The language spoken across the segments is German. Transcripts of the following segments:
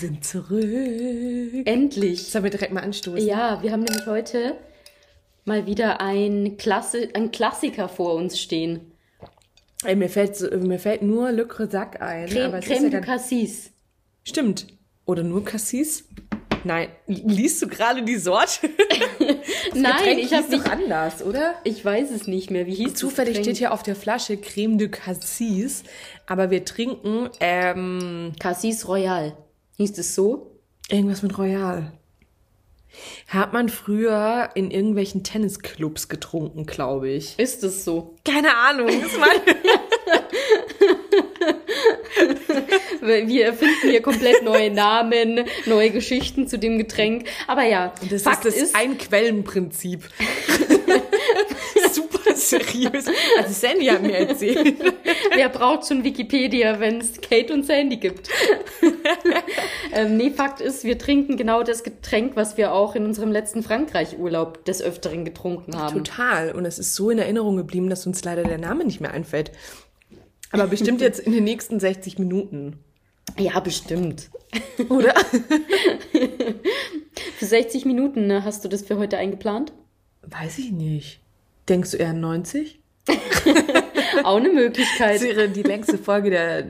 Wir sind zurück. Endlich. Sollen wir direkt mal anstoßen? Ja, wir haben nämlich heute mal wieder ein, Klasse, ein Klassiker vor uns stehen. Ey, mir fällt, mir fällt nur Le Cresac ein. Creme, aber es Creme ist ja de gar- Cassis. Stimmt. Oder nur Cassis? Nein. Liest du gerade die Sorte? Nein, ich habe nicht. doch anders, oder? Ich weiß es nicht mehr. Wie hieß Zufällig steht hier auf der Flasche Creme de Cassis, aber wir trinken ähm, Cassis Royal. Hieß es so? irgendwas mit Royal. Hat man früher in irgendwelchen Tennisclubs getrunken, glaube ich. Ist es so? Keine Ahnung. Das Wir erfinden hier komplett neue Namen, neue Geschichten zu dem Getränk. Aber ja, das Fakt ist das ist, Ein-Quellen-Prinzip. Super seriös. Also Sandy hat mir erzählt. wer braucht schon Wikipedia, wenn es Kate und Sandy gibt? ähm, nee, Fakt ist, wir trinken genau das Getränk, was wir auch in unserem letzten Frankreich-Urlaub des Öfteren getrunken haben. Total. Und es ist so in Erinnerung geblieben, dass uns leider der Name nicht mehr einfällt. Aber bestimmt jetzt in den nächsten 60 Minuten. Ja, bestimmt. Oder? Für 60 Minuten ne, hast du das für heute eingeplant? Weiß ich nicht. Denkst du eher 90? Auch eine Möglichkeit. Das wäre die längste Folge der,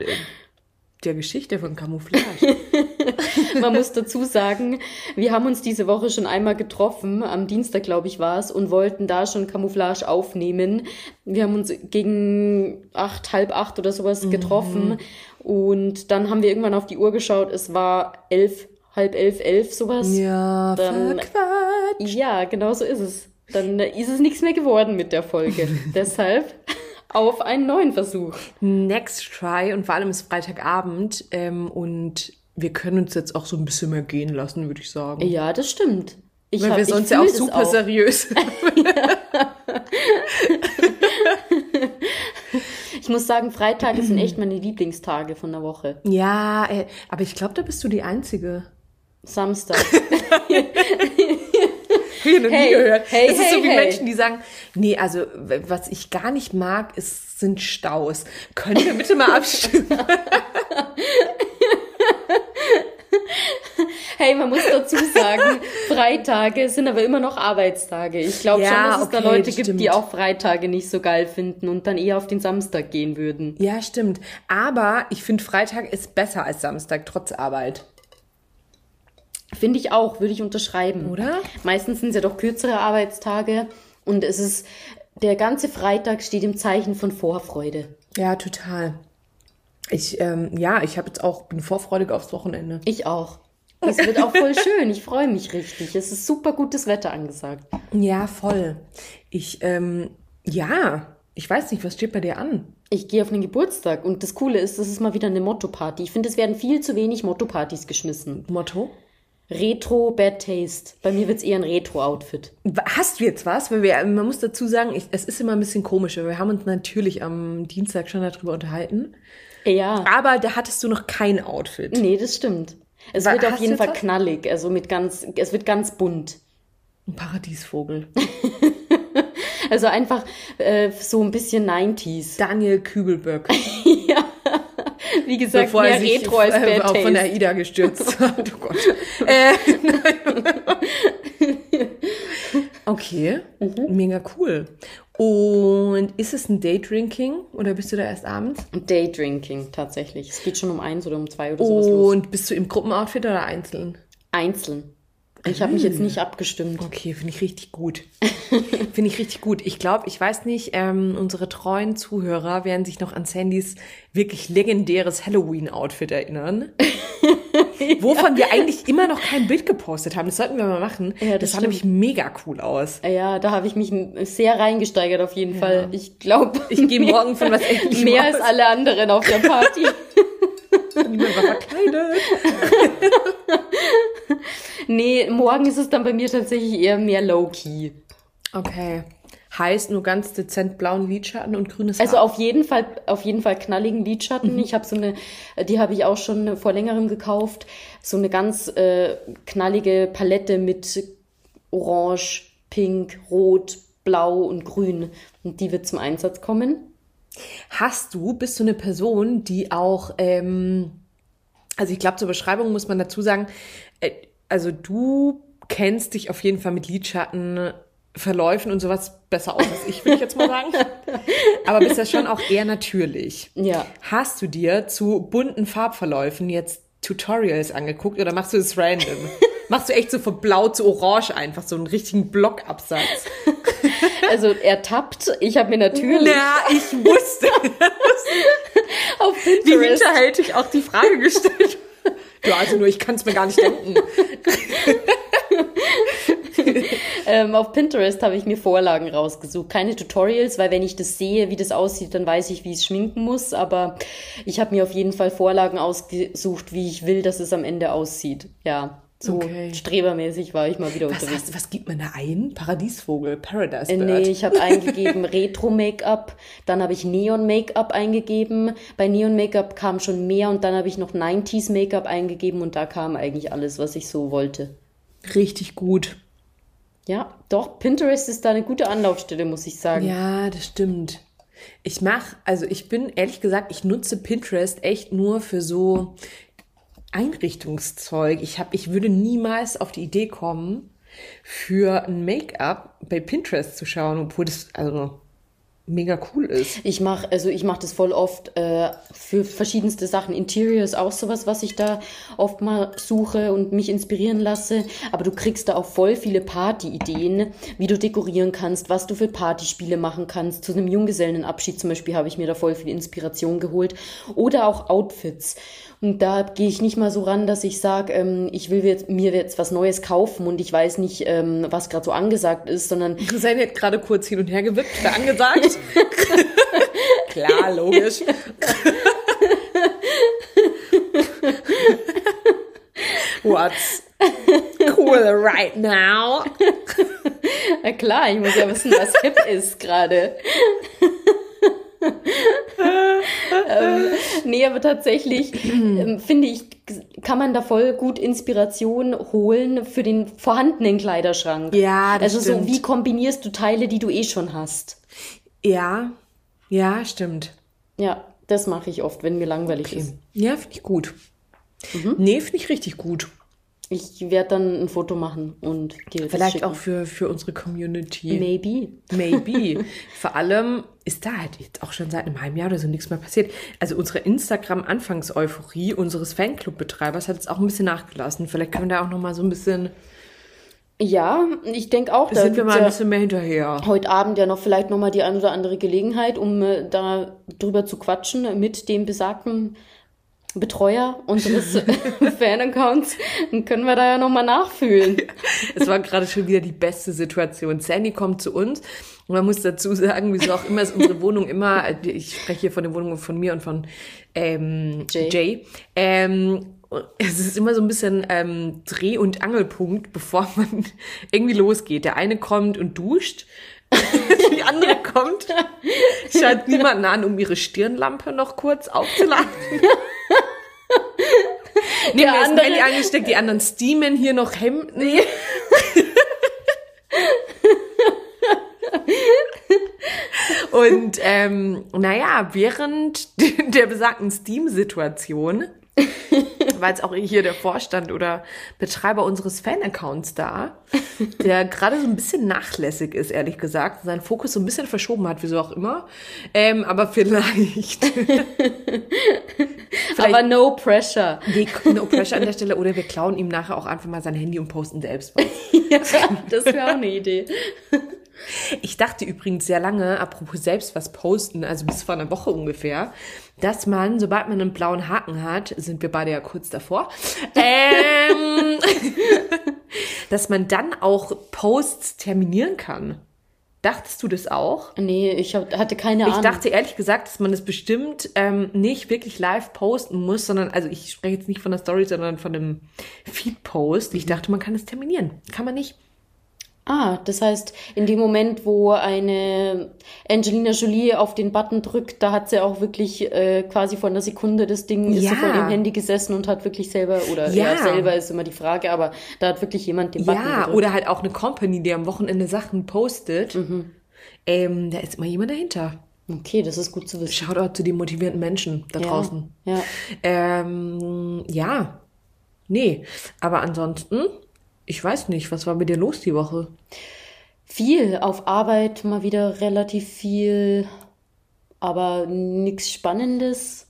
der Geschichte von Camouflage. Man muss dazu sagen, wir haben uns diese Woche schon einmal getroffen, am Dienstag, glaube ich, war es, und wollten da schon Camouflage aufnehmen. Wir haben uns gegen acht, halb acht oder sowas getroffen. Und dann haben wir irgendwann auf die Uhr geschaut, es war elf, halb elf, elf, sowas. Ja, Dann- verquatscht. Ja, genau so ist es. Dann ist es nichts mehr geworden mit der Folge. Deshalb auf einen neuen Versuch. Next try und vor allem ist Freitagabend ähm, und wir können uns jetzt auch so ein bisschen mehr gehen lassen, würde ich sagen. Ja, das stimmt. Ich Weil hab- wir sonst ja auch super seriös. Ich muss sagen, Freitage sind echt meine Lieblingstage von der Woche. ja, äh, aber ich glaube, da bist du die Einzige. Samstag. Ich noch nie Hey, gehört. hey, das ist so hey, wie hey. Menschen, die sagen, nee, also was ich gar nicht mag, ist, sind Staus. Können wir bitte mal abstimmen? Hey, man muss dazu sagen, Freitage sind aber immer noch Arbeitstage. Ich glaube Ja, schon, dass es da Leute gibt, die auch Freitage nicht so geil finden und dann eher auf den Samstag gehen würden. ja, stimmt. Aber ich finde, Freitag ist besser als Samstag, trotz Arbeit. Finde ich auch, würde ich unterschreiben. Oder? Meistens sind es ja doch kürzere Arbeitstage und es ist, der ganze Freitag steht im Zeichen von Vorfreude. Ja, total. Ich, ähm, ja, ich habe jetzt auch, bin vorfreudig aufs Wochenende. Ich auch. Es wird auch voll schön. Ich freue mich richtig. Es ist super gutes Wetter angesagt. Ja, voll. Ich, ähm, ja, ich weiß nicht, was steht bei dir an? Ich gehe auf einen Geburtstag und das Coole ist, das ist mal wieder eine Motto-Party. Ich finde, es werden viel zu wenig Motto-Partys geschmissen. Motto? Retro, Bad Taste. Bei mir wird es eher ein Retro-Outfit. Hast du jetzt was? Weil wir, man muss dazu sagen, ich, es ist immer ein bisschen komisch. weil Wir haben uns natürlich am Dienstag schon darüber unterhalten. Ja. Aber da hattest du noch kein Outfit. Nee, das stimmt. Es Wa- wird auf jeden Fall was? knallig, also mit ganz, es wird ganz bunt. Ein Paradiesvogel. Also einfach äh, so ein bisschen 90s. Daniel Kübelböck. Wie gesagt, Bevor mehr sich Retro als Bad auch von der. Ida gestürzt hat. Oh Gott. äh, okay, mega cool. Und ist es ein Daydrinking oder bist du da erst abends? Daydrinking tatsächlich. Es geht schon um eins oder um zwei oder sowas los. Und bist du im Gruppenoutfit oder einzeln? Einzeln. Ich habe mich jetzt nicht abgestimmt. Okay, finde ich richtig gut. finde ich richtig gut. Ich glaube, ich weiß nicht, ähm, unsere treuen Zuhörer werden sich noch an Sandys wirklich legendäres Halloween-Outfit erinnern. Wovon wir eigentlich immer noch kein Bild gepostet haben. Das sollten wir mal machen. Ja, das das sah nämlich mega cool aus. Ja, da habe ich mich sehr reingesteigert auf jeden Fall. Ich glaube, Ich gehe morgen von was mehr aus. als alle anderen auf der Party. Niemand war verkleidet. nee, morgen ist es dann bei mir tatsächlich eher mehr low-key. Okay. Heißt nur ganz dezent blauen Lidschatten und grünes Also Haar. auf jeden Fall, auf jeden Fall knalligen Lidschatten. Ich habe so eine, die habe ich auch schon vor längerem gekauft. So eine ganz äh, knallige Palette mit Orange, Pink, Rot, Blau und Grün. Und die wird zum Einsatz kommen. Hast du, bist du eine Person, die auch ähm, Also ich glaube, zur Beschreibung muss man dazu sagen, äh, also du kennst dich auf jeden Fall mit Lidschatten Verläufen und sowas besser aus als ich, würde ich jetzt mal sagen. Aber bist ja schon auch eher natürlich. Ja. Hast du dir zu bunten Farbverläufen jetzt Tutorials angeguckt oder machst du es random? machst du echt so von blau zu orange einfach so einen richtigen Blockabsatz? Also er tappt. Ich habe mir natürlich Ja, ich wusste. auf Wie Pinterest hinterhältig auch die Frage gestellt. Ja, also nur ich kann es mir gar nicht denken. Ähm, auf Pinterest habe ich mir Vorlagen rausgesucht. Keine Tutorials, weil wenn ich das sehe, wie das aussieht, dann weiß ich, wie ich es schminken muss. Aber ich habe mir auf jeden Fall Vorlagen ausgesucht, wie ich will, dass es am Ende aussieht. Ja, so Okay. strebermäßig war ich mal wieder Was, unterwegs. hast, was gibt man da ein? Paradiesvogel, Paradise Äh, Bird. Nee, ich habe eingegeben Retro-Make-up, dann habe ich Neon-Make-up eingegeben. Bei Neon-Make-up kam schon mehr und dann habe ich noch 90s-Make-up eingegeben und da kam eigentlich alles, was ich so wollte. Richtig gut. Ja, doch, Pinterest ist da eine gute Anlaufstelle, muss ich sagen. Ja, das stimmt. Ich mach, also ich bin ehrlich gesagt, ich nutze Pinterest echt nur für so Einrichtungszeug. Ich hab, ich würde niemals auf die Idee kommen, für ein Make-up bei Pinterest zu schauen, obwohl das also mega cool ist. Ich mache also ich mache das voll oft äh, für verschiedenste Sachen. Interior ist auch sowas, was ich da oft mal suche und mich inspirieren lasse. Aber du kriegst da auch voll viele Party-Ideen, wie du dekorieren kannst, was du für Partyspiele machen kannst. Zu einem Junggesellenabschied zum Beispiel habe ich mir da voll viel Inspiration geholt. Oder auch Outfits. Und da gehe ich nicht mal so ran, dass ich sage, ähm, ich will jetzt, mir jetzt was Neues kaufen und ich weiß nicht, ähm, was gerade so angesagt ist, sondern Sandy hat gerade kurz hin und her gewippt, wer angesagt. Klar, logisch. What's cool right now? Na klar, ich muss ja wissen, was hip ist gerade. ähm, nee, aber tatsächlich ähm, finde ich, kann man da voll gut Inspiration holen für den vorhandenen Kleiderschrank. Ja, das Also so, stimmt. wie kombinierst du Teile, die du eh schon hast? Ja, ja, stimmt. Ja, das mache ich oft, wenn mir langweilig ist. Ja, finde ich gut. Mhm. Nee, finde ich richtig gut. Ich werde dann ein Foto machen und dir Vielleicht schicken. auch für, für unsere Community. Maybe. Maybe. Vor allem ist da halt jetzt auch schon seit einem halben Jahr oder so nichts mehr passiert. Also unsere Instagram-Anfangseuphorie unseres Fanclub-Betreibers hat jetzt auch ein bisschen nachgelassen. Vielleicht können wir da auch noch mal so ein bisschen, Ja, ich denke auch, da sind wir mal ein bisschen mehr hinterher. heute Abend ja noch vielleicht noch mal die ein oder andere Gelegenheit, um äh, da drüber zu quatschen mit dem besagten Betreuer unseres Fan-Accounts. Dann können wir da ja noch mal nachfühlen. Es war gerade schon wieder die beste Situation. Sandy kommt zu uns und man muss dazu sagen, wieso auch immer ist unsere Wohnung immer, ich spreche hier von der Wohnung von mir und von ähm, Jay. Jay. Ähm, es ist immer so ein bisschen ähm, Dreh- und Angelpunkt, bevor man irgendwie losgeht. Der eine kommt und duscht, die andere kommt, schaut niemanden an, um ihre Stirnlampe noch kurz aufzuladen. Nee, Der ist andere- Handy angesteckt, die anderen steamen hier noch Hemden. Und ähm, naja, während der besagten Steam-Situation war jetzt auch hier der Vorstand oder Betreiber unseres Fan-Accounts da, der gerade so ein bisschen nachlässig ist, ehrlich gesagt, seinen Fokus so ein bisschen verschoben hat, wieso auch immer. Ähm, aber vielleicht. Aber no pressure. Nee, no pressure an der Stelle. Oder wir klauen ihm nachher auch einfach mal sein Handy und posten selbst was. Ja, das wäre auch eine Idee. Ich dachte übrigens sehr lange, apropos selbst was posten, also bis vor einer Woche ungefähr, dass man, sobald man einen blauen Haken hat, sind wir beide ja kurz davor, ähm, dass man dann auch Posts terminieren kann. Dachtest du das auch? Nee, ich hab, hatte keine Ich Ahnung. dachte ehrlich gesagt, dass man es bestimmt ähm, nicht wirklich live posten muss, sondern, also ich spreche jetzt nicht von der Story, sondern von einem Feed-Post. Ich dachte, man kann es terminieren. Kann man nicht. Ah, das heißt, in dem Moment, wo eine Angelina Jolie auf den Button drückt, da hat sie auch wirklich äh, quasi von der Sekunde das Ding, ist sie Ja. vor dem Handy gesessen und hat wirklich selber, oder ja. Ja. selber ist immer die Frage, aber da hat wirklich jemand den Button Ja, gedrückt. oder halt auch eine Company, die am Wochenende Sachen postet. Mhm. Ähm, da ist immer jemand dahinter. Okay, das ist gut zu wissen. Shoutout zu den motivierten Menschen da Ja, draußen. ja. Ähm, ja, nee, aber ansonsten, ich weiß nicht, was war mit dir los die Woche? Viel auf Arbeit, mal wieder relativ viel, aber nichts Spannendes.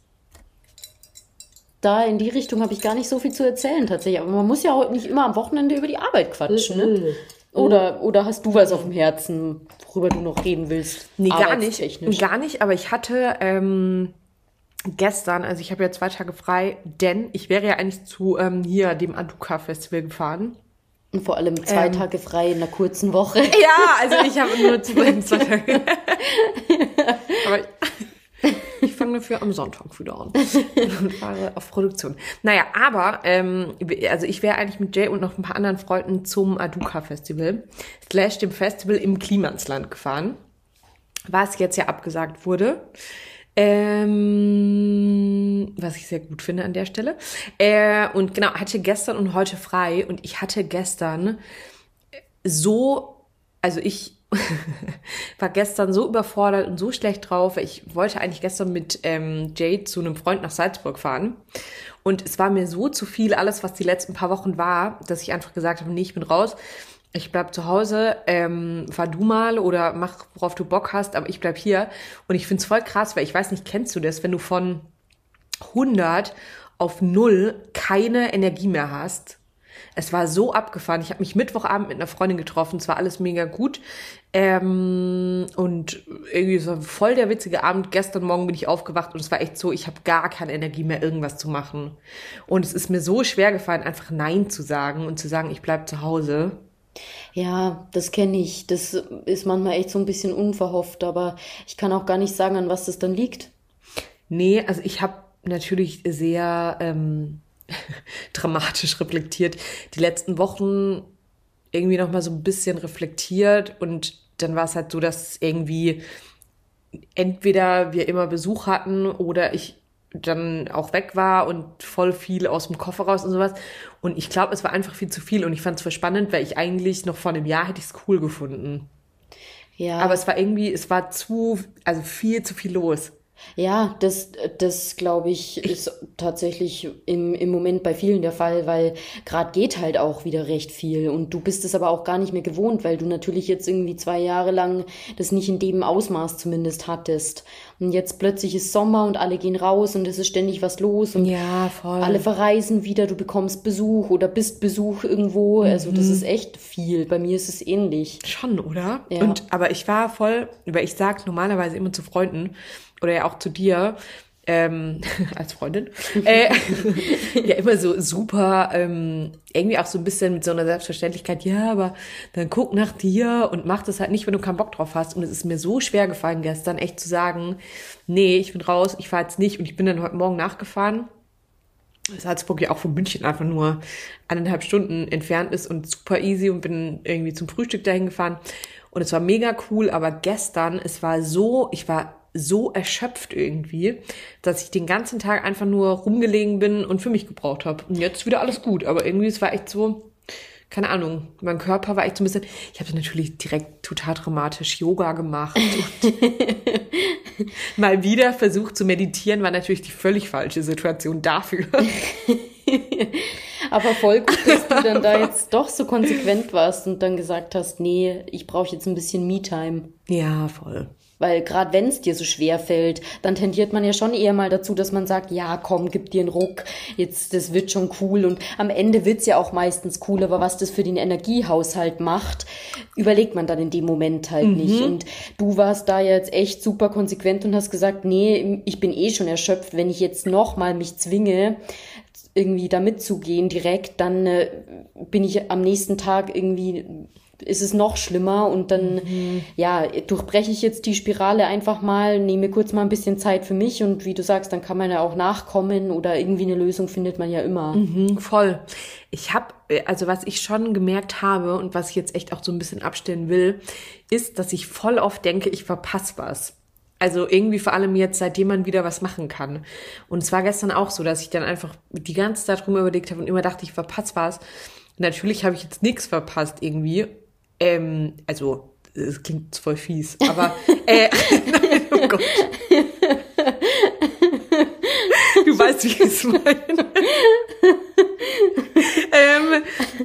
Da in die Richtung habe ich gar nicht so viel zu erzählen tatsächlich. Aber man muss ja auch nicht immer am Wochenende über die Arbeit quatschen, ne? Oder, oder hast du was auf dem Herzen, worüber du noch reden willst? Nee, gar nicht. Gar nicht, aber ich hatte ähm, gestern, also ich habe ja zwei Tage frei, denn ich wäre ja eigentlich zu ähm, hier dem Aduka Festival gefahren. Und vor allem zwei Ähm. Tage frei in einer kurzen Woche. Ja, also ich habe nur zwei, zwei Tage. aber ich, ich fange dafür am Sonntag wieder an und fahre auf Produktion. Naja, aber ähm, also ich wäre eigentlich mit Jay und noch ein paar anderen Freunden zum Aduka Festival slash dem Festival im Klimansland gefahren, was jetzt ja abgesagt wurde. Ähm, was ich sehr gut finde an der Stelle. Äh, und genau, hatte gestern und heute frei und ich hatte gestern so, also ich war gestern so überfordert und so schlecht drauf. Ich wollte eigentlich gestern mit ähm, Jade zu einem Freund nach Salzburg fahren. Und es war mir so zu viel, alles, was die letzten paar Wochen war, dass ich einfach gesagt habe, nee, ich bin raus. Ich bleib zu Hause, ähm, fahr du mal oder mach, worauf du Bock hast, aber ich bleib hier. Und ich find's voll krass, weil ich weiß nicht, kennst du das, wenn du von 100 auf 0 keine Energie mehr hast? Es war so abgefahren. Ich habe mich Mittwochabend mit einer Freundin getroffen. Es war alles mega gut. Ähm, und irgendwie so voll der witzige Abend. Gestern Morgen bin ich aufgewacht und es war echt so, ich habe gar keine Energie mehr, irgendwas zu machen. Und es ist mir so schwer gefallen, einfach Nein zu sagen und zu sagen, ich bleib zu Hause. Ja, das kenne ich. Das ist manchmal echt so ein bisschen unverhofft, aber ich kann auch gar nicht sagen, an was das dann liegt. Nee, also ich habe natürlich sehr ähm, dramatisch reflektiert. Die letzten Wochen irgendwie noch mal so ein bisschen reflektiert und dann war es halt so, dass irgendwie entweder wir immer Besuch hatten oder ich dann auch weg war und voll viel aus dem Koffer raus und sowas. Und ich glaube, es war einfach viel zu viel und ich fand es voll spannend, weil ich eigentlich noch vor einem Jahr hätte ich es cool gefunden. Ja, Aber es war irgendwie, es war zu, also viel zu viel los. Ja, das, das glaube ich, ist tatsächlich im, im Moment bei vielen der Fall, weil gerade geht halt auch wieder recht viel und du bist es aber auch gar nicht mehr gewohnt, weil du natürlich jetzt irgendwie zwei Jahre lang das nicht in dem Ausmaß zumindest hattest. Und jetzt plötzlich ist Sommer und alle gehen raus und es ist ständig was los und Ja, voll. alle verreisen wieder, du bekommst Besuch oder bist Besuch irgendwo. Also das ist echt viel. Bei mir ist es ähnlich. Schon, oder? Ja. Und aber ich war voll, weil ich sag normalerweise immer zu Freunden oder ja auch zu dir, ähm, als Freundin, äh, ja immer so super, ähm, irgendwie auch so ein bisschen mit so einer Selbstverständlichkeit, ja, aber dann guck nach dir und mach das halt nicht, wenn du keinen Bock drauf hast. Und es ist mir so schwer gefallen gestern, echt zu sagen, nee, ich bin raus, ich fahr jetzt nicht. Und ich bin dann heute Morgen nachgefahren. Salzburg ja auch von München einfach nur eineinhalb Stunden entfernt ist und super easy und bin irgendwie zum Frühstück dahin gefahren. Und es war mega cool, aber gestern, es war so, ich war so erschöpft irgendwie, dass ich den ganzen Tag einfach nur rumgelegen bin und für mich gebraucht habe. Und jetzt wieder alles gut, aber irgendwie, es war echt so, keine Ahnung, mein Körper war echt so ein bisschen, ich habe natürlich direkt total dramatisch Yoga gemacht und mal wieder versucht zu meditieren, war natürlich die völlig falsche Situation dafür. Aber voll gut, dass du dann da jetzt doch so konsequent warst und dann gesagt hast, nee, ich brauche jetzt ein bisschen Me-Time. Ja, voll. Weil gerade wenn es dir so schwer fällt, dann tendiert man ja schon eher mal dazu, dass man sagt, ja, komm, gib dir einen Ruck, jetzt, das wird schon cool. Und am Ende wird's ja auch meistens cool, aber was das für den Energiehaushalt macht, überlegt man dann in dem Moment halt nicht. Und du warst da jetzt echt super konsequent und hast gesagt, nee, ich bin eh schon erschöpft, wenn ich jetzt noch mal mich zwinge, irgendwie da mitzugehen direkt, dann äh, bin ich am nächsten Tag irgendwie ist es noch schlimmer und dann, ja, durchbreche ich jetzt die Spirale einfach mal, nehme kurz mal ein bisschen Zeit für mich und wie du sagst, dann kann man ja auch nachkommen oder irgendwie eine Lösung findet man ja immer. Mhm, voll. Ich habe, also was ich schon gemerkt habe und was ich jetzt echt auch so ein bisschen abstellen will, ist, dass ich voll oft denke, ich verpasse was. Also irgendwie vor allem jetzt, seitdem man wieder was machen kann. Und es war gestern auch so, dass ich dann einfach die ganze Zeit rum überlegt habe und immer dachte, ich verpasse was. Natürlich habe ich jetzt nichts verpasst irgendwie. Ähm, also das klingt voll fies, aber äh, nein, oh Gott. Du weißt, wie ich es meine. Ähm,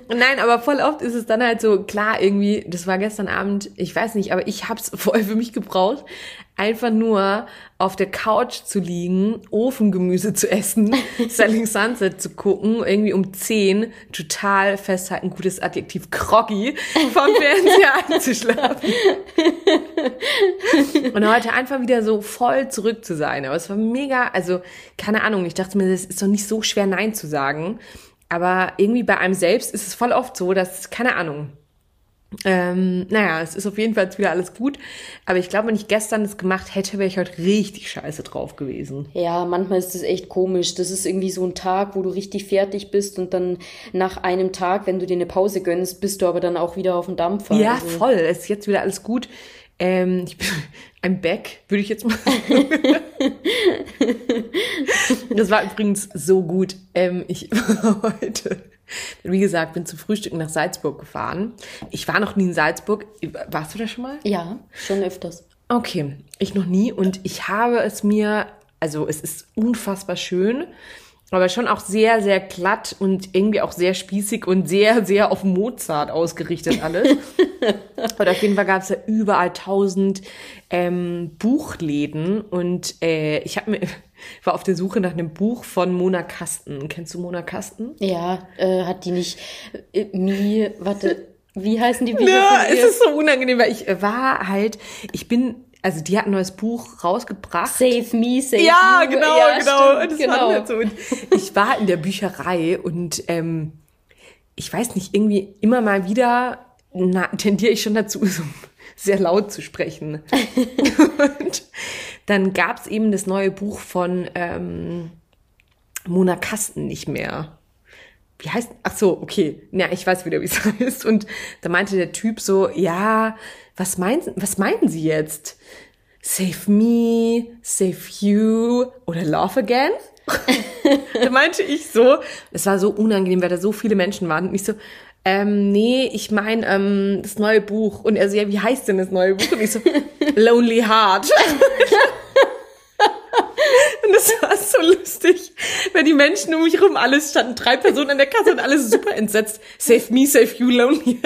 nein, aber voll oft ist es dann halt so, klar, irgendwie, das war gestern Abend, ich weiß nicht, aber ich hab's voll für mich gebraucht, einfach nur auf der Couch zu liegen, Ofengemüse zu essen, Selling Sunset zu gucken, irgendwie um 10, total festhalten, gutes Adjektiv, groggy, vom Fernseher einzuschlafen. Und heute einfach wieder so voll zurück zu sein. Aber es war mega, also keine Ahnung, ich dachte mir, das ist doch nicht so schwer, Nein zu sagen. Aber irgendwie bei einem selbst ist es voll oft so, dass, keine Ahnung, ähm, naja, es ist auf jeden Fall wieder alles gut. Aber ich glaube, wenn ich gestern das gemacht hätte, wäre ich heute richtig scheiße drauf gewesen. Ja, manchmal ist das echt komisch. Das ist irgendwie so ein Tag, wo du richtig fertig bist und dann nach einem Tag, wenn du dir eine Pause gönnst, bist du aber dann auch wieder auf dem Dampfer. Ja, Also, voll. Es ist jetzt wieder alles gut. Ähm, ich bin ein Back, würde ich jetzt mal sagen. das war übrigens so gut. Ähm, ich war heute, wie gesagt, bin zum Frühstücken nach Salzburg gefahren. Ich war noch nie in Salzburg. Warst du da schon mal? Ja, schon öfters. Okay, ich noch nie und ich habe es mir, also es ist unfassbar schön, aber schon auch sehr, sehr glatt und irgendwie auch sehr spießig und sehr, sehr auf Mozart ausgerichtet alles. und auf jeden Fall gab es ja überall tausend ähm, Buchläden und äh, ich habe mir war auf der Suche nach einem Buch von Mona Kasten. Kennst du Mona Kasten? Ja, äh, hat die nicht äh, Mi, warte, wie heißen die Bücher Ja, es ist so unangenehm, weil ich äh, war halt, ich bin, also die hat ein neues Buch rausgebracht. Save Me, Save Ja, You. genau, ja, genau. Stimmt, das genau. halt so. Und ich war in der Bücherei und ähm, ich weiß nicht, irgendwie immer mal wieder na, tendiere ich schon dazu, so sehr laut zu sprechen. und dann gab es eben das neue Buch von ähm, Mona Kasten nicht mehr. Wie heißt, ach so, okay, ja, ich weiß wieder, wie es heißt. Und da meinte der Typ so, ja, was meinen, was meinen Sie jetzt? Save me, save you oder love again? da meinte ich so, es war so unangenehm, weil da so viele Menschen waren. Und ich so, ähm, nee, ich meine ähm, das neue Buch. Und er so, ja, wie heißt denn das neue Buch? Und ich so, Lonely Heart. Und das war so lustig, weil die Menschen um mich rum, alles standen drei Personen an der Kasse und alles super entsetzt. Save me, save you, lonely.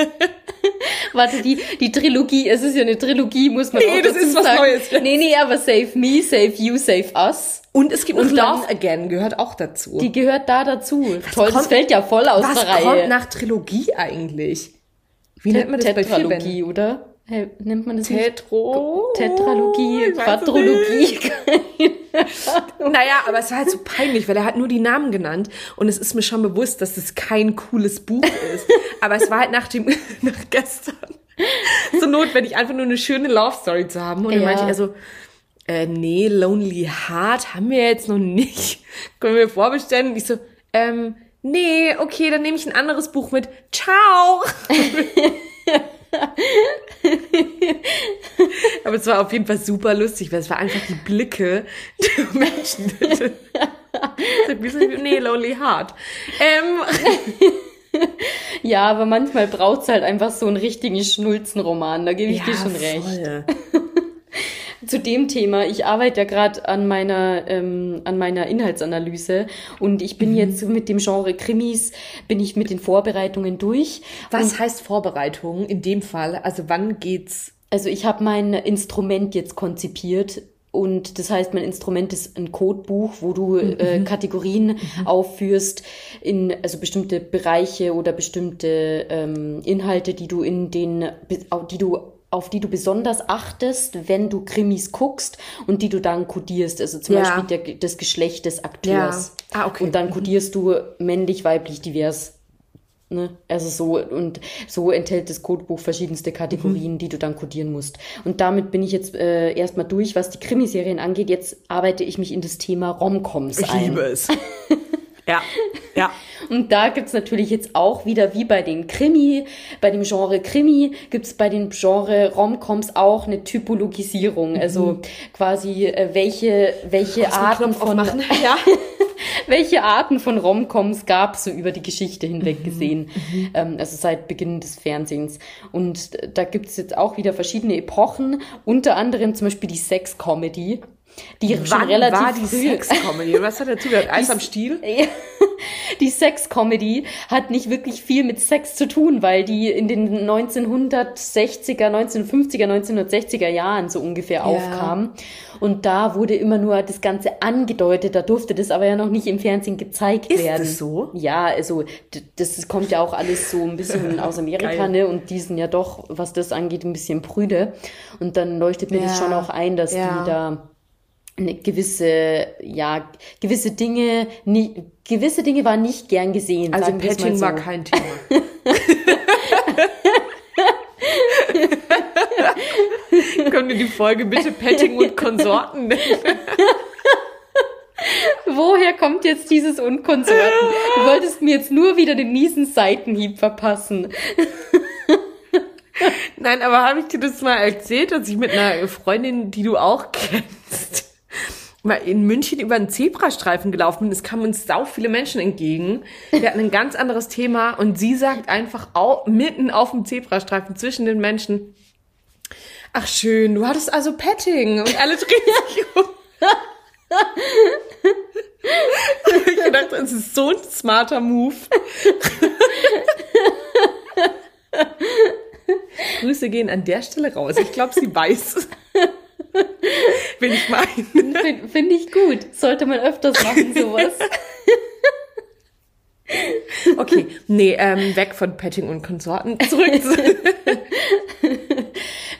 Warte, die, die Trilogie, es ist ja eine Trilogie, muss man Nee, auch das dazu ist was sagen. Neues jetzt. Nee, nee, aber Save Me, Save You, Save Us. Und es gibt Und Love Again, gehört auch dazu. Die gehört da dazu. Toll, das kommt- fällt ja voll aus was der Reihe. kommt nach Trilogie eigentlich? Wie nennt man das bei Vierbänden? Tetralogie, oder? Hä, nennt man das? Tetro? Tetralogie, Quadrologie. Naja, aber es war halt so peinlich, weil er hat nur die Namen genannt und es ist mir schon bewusst, dass es kein cooles Buch ist. aber es war halt nach dem, nach gestern so notwendig, einfach nur eine schöne Love Story zu haben. Und dann Ja. meinte er so, äh, nee, Lonely Heart haben wir jetzt noch nicht. Können wir vorbestellen? Und ich so, ähm, nee, okay, dann nehme ich ein anderes Buch mit. Ciao! Aber es war auf jeden Fall super lustig, weil es war einfach die Blicke der Menschen. nee, Lonely Heart. Ähm, Ja, aber manchmal braucht's halt einfach so einen richtigen Schnulzenroman. Da gebe ich dir schon recht. Zu dem Thema, ich arbeite ja gerade an meiner ähm, an meiner Inhaltsanalyse und ich Mhm. bin jetzt mit dem Genre Krimis bin ich mit den Vorbereitungen durch. Was heißt Vorbereitung in dem Fall? Also wann geht's? Also ich habe mein Instrument jetzt konzipiert und das heißt, mein Instrument ist ein Codebuch, wo du äh, Kategorien aufführst in also bestimmte Bereiche oder bestimmte ähm, Inhalte, die du in den die du auf die du besonders achtest, wenn du Krimis guckst und die du dann kodierst. Also zum Ja. Beispiel der, das Geschlecht des Akteurs. Ja. Ah, okay. Und dann kodierst du männlich, weiblich, divers. Ne? Also so und so enthält das Codebuch verschiedenste Kategorien, die du dann codieren musst. Und damit bin ich jetzt äh, erstmal durch, was die Krimiserien angeht. Jetzt arbeite ich mich in das Thema Romcoms Ich ein. liebe es. Ja, ja. Und da gibt's natürlich jetzt auch wieder, wie bei den Krimi, bei dem Genre Krimi, gibt's bei dem Genre Romcoms auch eine Typologisierung. Also quasi, äh, welche, welche Arten von. Ja. welche Arten von Romcoms gab es so über die Geschichte hinweg gesehen, ähm, also seit Beginn des Fernsehens. Und da gibt es jetzt auch wieder verschiedene Epochen, unter anderem zum Beispiel die Sex-Comedy, die schon Wann relativ war die. Sexcomedy? Was hat dazu gehört? Eis am Stiel? Ja. Die Sex-Comedy hat nicht wirklich viel mit Sex zu tun, weil die in den 1960er, 1950er, 1960er Jahren so ungefähr aufkam. Und da wurde immer nur das Ganze angedeutet, da durfte das aber ja noch nicht im Fernsehen gezeigt Ist werden. das so? Ja, also das kommt ja auch alles so ein bisschen aus Amerika, Geil. ne? Und die sind ja doch, was das angeht, ein bisschen prüde. Und dann leuchtet mir das Ja. schon auch ein, dass Ja. die da gewisse, ja, gewisse Dinge, nie, gewisse Dinge waren nicht gern gesehen. Also Patching so. war kein Thema. Können wir die Folge bitte Petting und Konsorten nennen? Woher kommt jetzt dieses Unkonsorten? Du wolltest mir jetzt nur wieder den miesen Seitenhieb verpassen. Nein, aber habe ich dir das mal erzählt, dass ich mit einer Freundin, die du auch kennst, mal in München über einen Zebrastreifen gelaufen bin. Es kamen uns sau viele Menschen entgegen. Wir hatten ein ganz anderes Thema und sie sagt einfach au, mitten auf dem Zebrastreifen zwischen den Menschen, ach schön, du hattest also Petting und alle drehen sich um. ich gedacht, das ist so ein smarter Move. Grüße gehen an der Stelle raus. Ich glaube, sie weiß, wen ich meine. Finde find ich gut. Sollte man öfters machen, sowas. Okay, nee, ähm, weg von Petting und Konsorten. Zurück zu...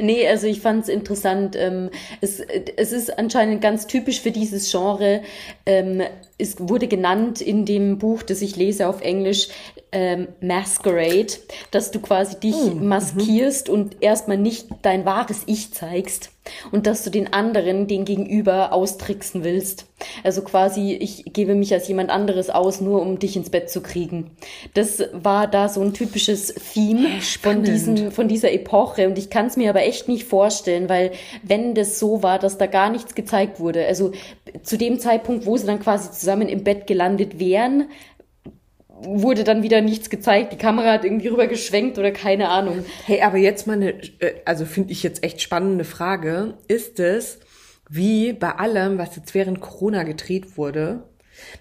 Nee, also ich fand es interessant. Ähm, es, es ist anscheinend ganz typisch für dieses Genre. Ähm, es wurde genannt in dem Buch, das ich lese auf Englisch, ähm, Masquerade, dass du quasi dich maskierst und erstmal nicht dein wahres Ich zeigst und dass du den anderen, den Gegenüber, austricksen willst. Also quasi, ich gebe mich als jemand anderes aus, nur um dich ins Bett zu kriegen. Das war da so ein typisches Theme von diesen von dieser Epoche und ich kann es mir aber echt nicht vorstellen, weil wenn das so war, dass da gar nichts gezeigt wurde, also zu dem Zeitpunkt, wo sie dann quasi zusammen im Bett gelandet wären, wurde dann wieder nichts gezeigt, die Kamera hat irgendwie rüber geschwenkt oder keine Ahnung. Hey, aber jetzt mal eine, äh, also finde ich jetzt echt spannende Frage. Ist es, wie bei allem, was jetzt während Corona gedreht wurde,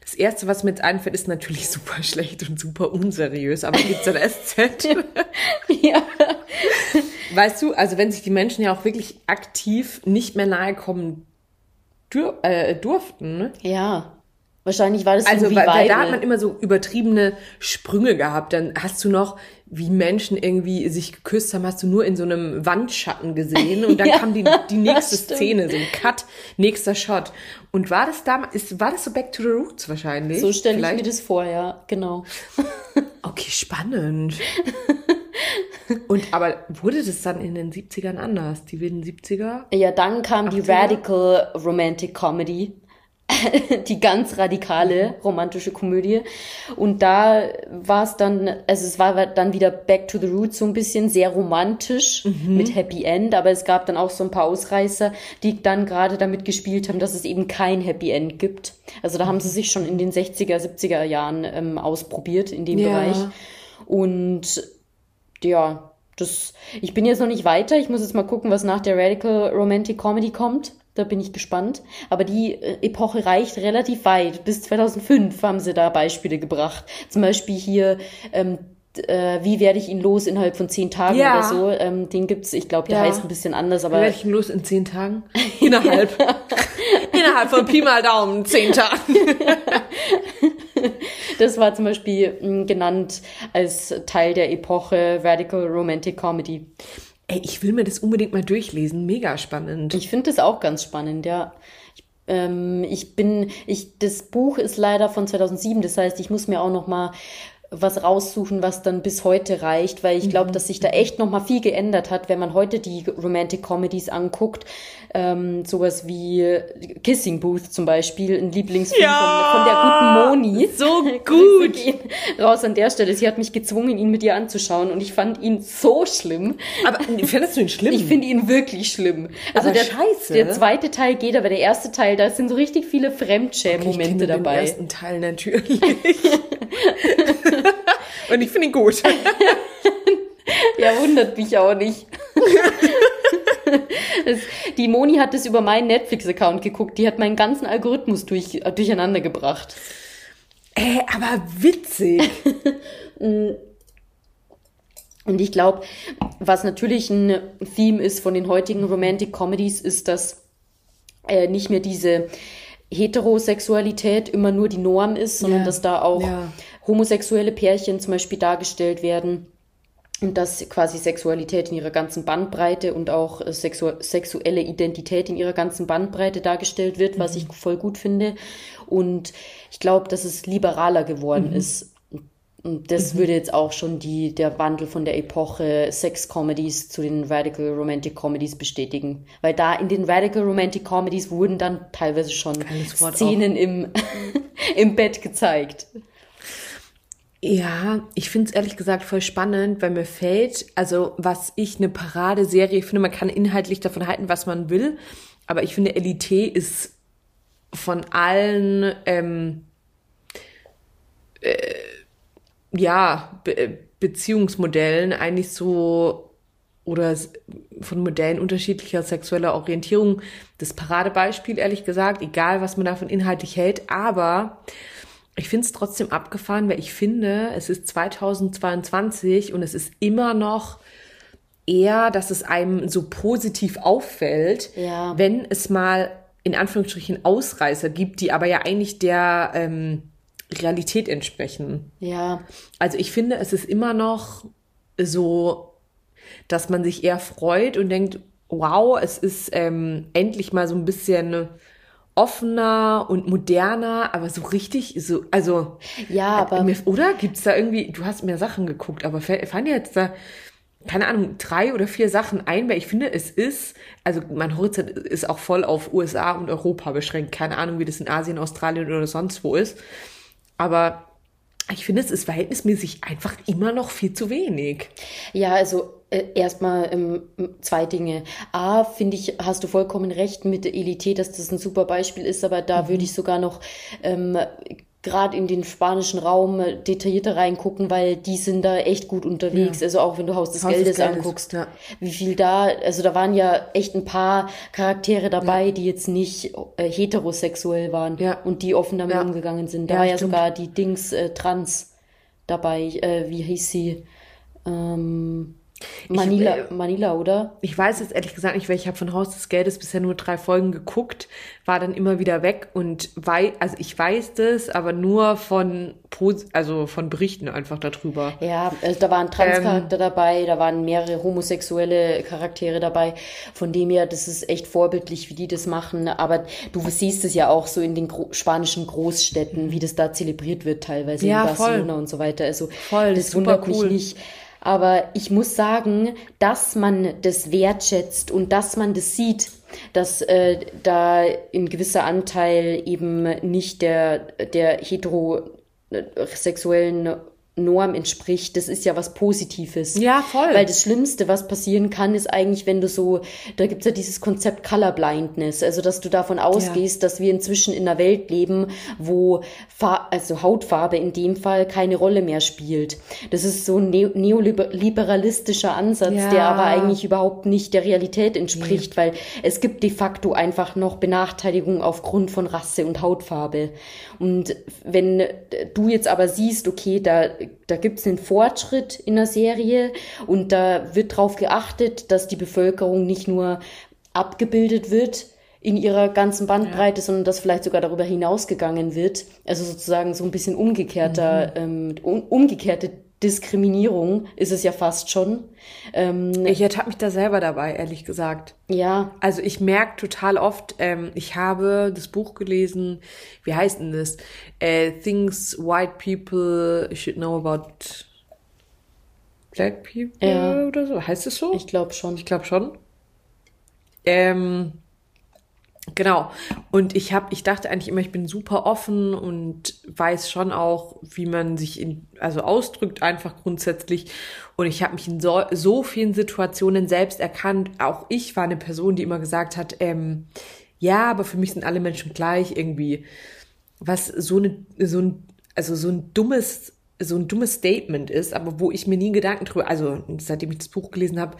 das erste, was mir jetzt einfällt, ist natürlich super schlecht und super unseriös, aber gibt's ein SZ? ja. Weißt du, also wenn sich die Menschen ja auch wirklich aktiv nicht mehr nahe kommen dur äh, durften? Ja. Wahrscheinlich war das Also, weil, weil da hat man immer so übertriebene Sprünge gehabt. Dann hast du noch, wie Menschen irgendwie sich geküsst haben, hast du nur in so einem Wandschatten gesehen. Und dann Ja, kam die, die nächste. Szene, so ein Cut, nächster Shot. Und war das damals, ist, war das so Back to the Roots wahrscheinlich? so stelle ich mir das vor, ja, genau. Okay, spannend. Und aber wurde das dann in den 70ern anders? Die wilden 70er? Ja, dann kam die 80er? Radical Romantic Comedy. die ganz radikale romantische Komödie. Und da war es dann, also es war dann wieder Back to the Roots so ein bisschen sehr romantisch mit Happy End, aber es gab dann auch so ein paar Ausreißer, die dann gerade damit gespielt haben, dass es eben kein Happy End gibt. Also da haben sie sich schon in den 60er, 70er Jahren ähm, ausprobiert in dem Ja. Bereich. Und ja, das, ich bin jetzt noch nicht weiter. Ich muss jetzt mal gucken, was nach der Radical Romantic Comedy kommt. Da bin ich gespannt. Aber die äh, Epoche reicht relativ weit. Bis 2005 haben sie da Beispiele gebracht. Zum Beispiel hier, ähm, äh, wie werde ich ihn los innerhalb von zehn Tagen Ja. oder so. Ähm, den gibt's, ich glaube, der Ja. heißt ein bisschen anders, aber Werde ich ihn los in zehn Tagen? Innerhalb. Innerhalb von Pi mal Daumen, zehn Tagen. das war zum Beispiel mh, genannt als Teil der Epoche Radical Romantic Comedy. Ey, ich will mir das unbedingt mal durchlesen. Mega spannend. Ich finde das auch ganz spannend, ja. Ich, ähm, bin, ich, das Buch ist leider von 2007, das heißt, ich muss mir auch noch mal was raussuchen, was dann bis heute reicht, weil ich glaube, dass sich da echt noch mal viel geändert hat, wenn man heute die Romantic Comedies anguckt. Ähm, sowas wie Kissing Booth zum Beispiel, ein Lieblingsfilm Ja, von, von der guten Moni. so gut. raus an der Stelle. Sie hat mich gezwungen, ihn mit ihr anzuschauen und ich fand ihn so schlimm. Aber findest du ihn schlimm? Ich finde ihn wirklich schlimm. Also Aber der, scheiße. der zweite Teil geht, aber der erste Teil, da sind so richtig viele Ich kenne Fremdschäm-Momente Den dabei. ersten Teil natürlich. Und ich finde ihn gut. Ja, wundert mich auch nicht. das, die Moni hat das über meinen Netflix-Account geguckt. Die hat meinen ganzen Algorithmus durch, äh, durcheinander gebracht. Ey, aber witzig. Und ich glaube, was natürlich ein Theme ist von den heutigen Romantic Comedies, ist, dass äh, nicht mehr diese Heterosexualität immer nur die Norm ist, sondern Ja. dass da auch Ja. Homosexuelle Pärchen zum Beispiel dargestellt werden. Und dass quasi Sexualität in ihrer ganzen Bandbreite und auch äh, sexu sexuelle Identität in ihrer ganzen Bandbreite dargestellt wird, was ich voll gut finde. Und ich glaube, dass es liberaler geworden ist. Und das würde jetzt auch schon die, der Wandel von der Epoche Sex-Comedies zu den Radical Romantic Comedies bestätigen. Weil da in den Radical Romantic Comedies wurden dann teilweise schon Szenen im, im Bett gezeigt. Ja, ich finde es ehrlich gesagt voll spannend, weil mir fällt, also was ich eine Paradeserie finde, man kann inhaltlich davon halten, was man will, aber ich finde, Elite ist von allen, ähm, äh, ja, Be Beziehungsmodellen eigentlich so oder von Modellen unterschiedlicher sexueller Orientierung das Paradebeispiel, ehrlich gesagt, egal was man davon inhaltlich hält, aber ich finde es trotzdem abgefahren, weil ich finde, es ist 2022 und es ist immer noch eher, dass es einem so positiv auffällt, Ja. wenn es mal in Anführungsstrichen Ausreißer gibt, die aber ja eigentlich der ähm, Realität entsprechen. Ja, Also ich finde, es ist immer noch so, dass man sich eher freut und denkt, wow, es ist ähm, endlich mal so ein bisschen offener und moderner, aber so richtig, so, also, ja, aber äh, mir, oder? Gibt's da irgendwie, du hast mir Sachen geguckt, aber fallen dir jetzt da, keine Ahnung, drei oder vier Sachen ein, weil ich finde, es ist, also mein Horizont ist auch voll auf USA und Europa beschränkt. Keine Ahnung, wie das in Asien, Australien oder sonst wo ist. Aber ich finde, es ist verhältnismäßig einfach immer noch viel zu wenig. Ja, also äh, erstmal ähm, zwei Dinge. A, finde ich, hast du vollkommen recht mit der Elite, dass das ein super Beispiel ist, aber da würde ich sogar noch ähm, gerade in den spanischen Raum äh, detaillierter reingucken, weil die sind da echt gut unterwegs. Also auch wenn du Haus des Haus des Geldes Geldes, anguckst, ja. wie viel da, also da waren ja echt ein paar Charaktere dabei, die jetzt nicht äh, heterosexuell waren Ja. und die offen damit Ja. umgegangen sind. Da Ja, war ja stimmt. sogar die Dings äh, trans dabei, äh, wie hieß sie? Ähm, Manila, äh, Manila, oder? Ich weiß es ehrlich gesagt nicht, weil ich habe von Haus des Geldes bisher nur drei Folgen geguckt, war dann immer wieder weg und wei also ich weiß das, aber nur von also von Berichten einfach darüber. Ja, also da war ein Transcharakter Ähm. dabei, da waren mehrere homosexuelle Charaktere dabei. Von dem her, das ist echt vorbildlich, wie die das machen. Aber du siehst es ja auch so in den gro spanischen Großstädten, wie das da zelebriert wird, teilweise Ja, in Barcelona voll. und so weiter. Also Voll, das super wundert cool. mich nicht. Aber ich muss sagen, dass man das wertschätzt und dass man das sieht, dass äh, da ein gewisser Anteil eben nicht der, der heterosexuellen Norm entspricht, das ist ja was Positives. Ja, voll. Weil das Schlimmste, was passieren kann, ist eigentlich, wenn du so, da gibt's ja dieses Konzept Colorblindness, also dass du davon ausgehst, dass wir inzwischen in einer Welt leben, wo Fa also Hautfarbe in dem Fall keine Rolle mehr spielt. Das ist so ein neo neoliberalistischer Ansatz, Ja. der aber eigentlich überhaupt nicht der Realität entspricht, weil es gibt de facto einfach noch Benachteiligung aufgrund von Rasse und Hautfarbe. Und wenn du jetzt aber siehst, okay, da, da gibt's einen Fortschritt in der Serie und da wird darauf geachtet, dass die Bevölkerung nicht nur abgebildet wird in ihrer ganzen Bandbreite, sondern dass vielleicht sogar darüber hinausgegangen wird. Also sozusagen so ein bisschen umgekehrter, ähm, um, umgekehrte Diskriminierung ist es ja fast schon. Ähm, ich ertappe mich da selber dabei, ehrlich gesagt. Ja. Also ich merke total oft, ähm, ich habe das Buch gelesen, wie heißt denn das? Äh, Things White People Should Know About Black People Ja. oder so. Heißt es so? ich glaube schon. Ich glaube schon. Ähm, genau. Und ich habe, ich dachte eigentlich immer, ich bin super offen und weiß schon auch, wie man sich in, also ausdrückt einfach grundsätzlich. Und ich habe mich in so, so vielen Situationen selbst erkannt. Auch ich war eine Person, die immer gesagt hat, ähm, ja, aber für mich sind alle Menschen gleich irgendwie. Was so eine, so ein, also so ein dummes, so ein dummes Statement ist, aber wo ich mir nie Gedanken drüber, also seitdem ich das Buch gelesen habe,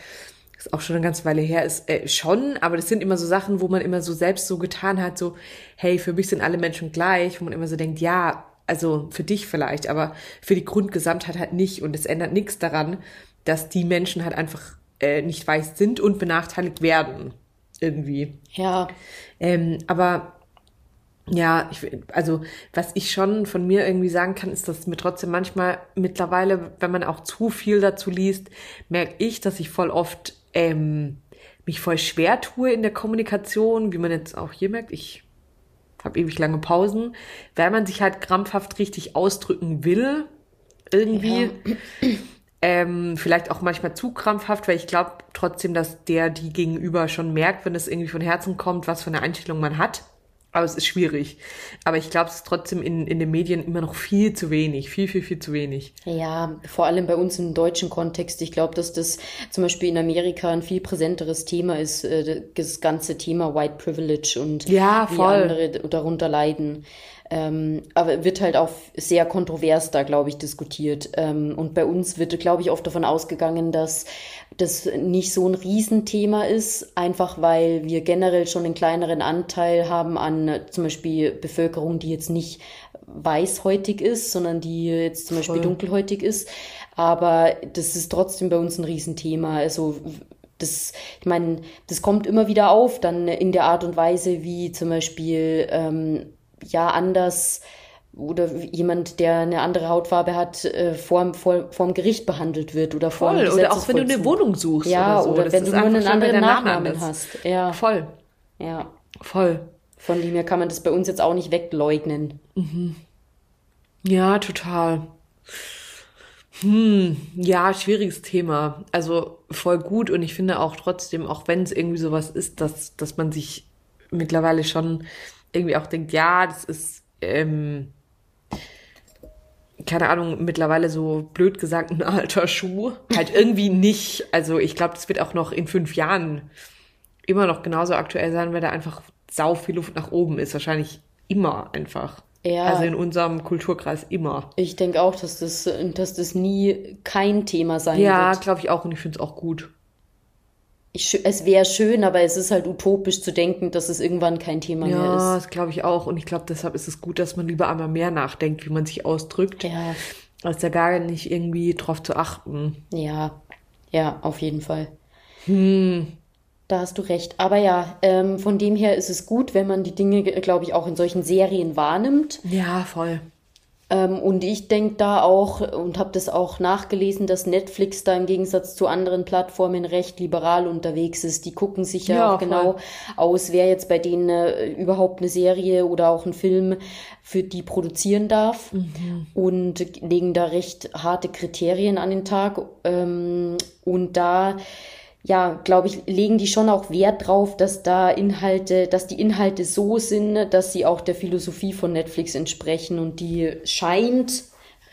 ist auch schon eine ganze Weile her, ist äh, schon, aber das sind immer so Sachen, wo man immer so selbst so getan hat, so, hey, für mich sind alle Menschen gleich, wo man immer so denkt, ja, also für dich vielleicht, aber für die Grundgesamtheit halt nicht und es ändert nichts daran, dass die Menschen halt einfach äh, nicht weiß sind und benachteiligt werden. Irgendwie. Ja. Ähm, aber ja, ich, also was ich schon von mir irgendwie sagen kann, ist, dass mir trotzdem manchmal mittlerweile, wenn man auch zu viel dazu liest, merke ich, dass ich voll oft ähm, mich voll schwer tue in der Kommunikation, wie man jetzt auch hier merkt. Ich habe ewig lange Pausen, weil man sich halt krampfhaft richtig ausdrücken will, irgendwie. Ähm, vielleicht auch manchmal zu krampfhaft, weil ich glaube trotzdem, dass der die Gegenüber schon merkt, wenn es irgendwie von Herzen kommt, was für eine Einstellung man hat. Aber es ist schwierig. Aber ich glaube, es ist trotzdem in, in den Medien immer noch viel zu wenig. Viel, viel, viel zu wenig. Ja, vor allem bei uns im deutschen Kontext. Ich glaube, dass das zum Beispiel in Amerika ein viel präsenteres Thema ist, äh, das ganze Thema White Privilege und Ja, wie andere darunter leiden. Ähm, aber wird halt auch sehr kontrovers da, glaube ich, diskutiert. Ähm, und bei uns wird, glaube ich, oft davon ausgegangen, dass das nicht so ein Riesenthema ist, einfach weil wir generell schon einen kleineren Anteil haben an äh, zum Beispiel Bevölkerung, die jetzt nicht weißhäutig ist, sondern die jetzt zum Beispiel Voll. dunkelhäutig ist. Aber das ist trotzdem bei uns ein Riesenthema. Also das, ich meine, das kommt immer wieder auf, dann in der Art und Weise, wie zum Beispiel ähm, ja anders oder jemand, der eine andere Hautfarbe hat, äh, vorm, vor, vorm Gericht behandelt wird oder vor Voll. Oder auch wenn du eine. Wohnung suchst Ja, oder so. oder Das wenn du nur einen anderen der Nachnamen hast. Ja, Voll. ja. Voll. Von dem her kann man das bei uns jetzt auch nicht wegleugnen. Ja, total. Hm, ja, schwieriges Thema. Also voll gut und ich finde auch trotzdem, auch wenn es irgendwie sowas ist, dass, dass man sich mittlerweile schon irgendwie auch denkt, ja, das ist, ähm, keine Ahnung, mittlerweile so blöd gesagt ein alter Schuh. Halt irgendwie nicht. Also ich glaube, das wird auch noch in fünf Jahren immer noch genauso aktuell sein, weil da einfach sau viel Luft nach oben ist. Wahrscheinlich immer einfach. Ja. Also in unserem Kulturkreis immer. Ich denke auch, dass das, dass das nie kein Thema sein Ja, wird. glaube ich auch und ich finde es auch gut. Ich, es wäre schön, aber es ist halt utopisch zu denken, dass es irgendwann kein Thema mehr Ja, ist. das glaube ich auch und ich glaube, deshalb ist es gut, dass man lieber einmal mehr nachdenkt, wie man sich ausdrückt, Ja, als da gar nicht irgendwie drauf zu achten. ja, ja, auf jeden Fall. Hm. Da hast du recht. Aber ja, ähm, von dem her ist es gut, wenn man die Dinge, glaube ich, auch in solchen Serien wahrnimmt. Ja, voll. Ähm, und ich denke da auch und habe das auch nachgelesen, dass Netflix da im Gegensatz zu anderen Plattformen recht liberal unterwegs ist. Die gucken sich ja, Ja, auch genau voll. aus, wer jetzt bei denen äh, überhaupt eine Serie oder auch einen Film für die produzieren darf und legen da recht harte Kriterien an den Tag. Ähm, und da ja, glaube ich, legen die schon auch Wert drauf, dass da Inhalte, dass die Inhalte so sind, dass sie auch der Philosophie von Netflix entsprechen und die scheint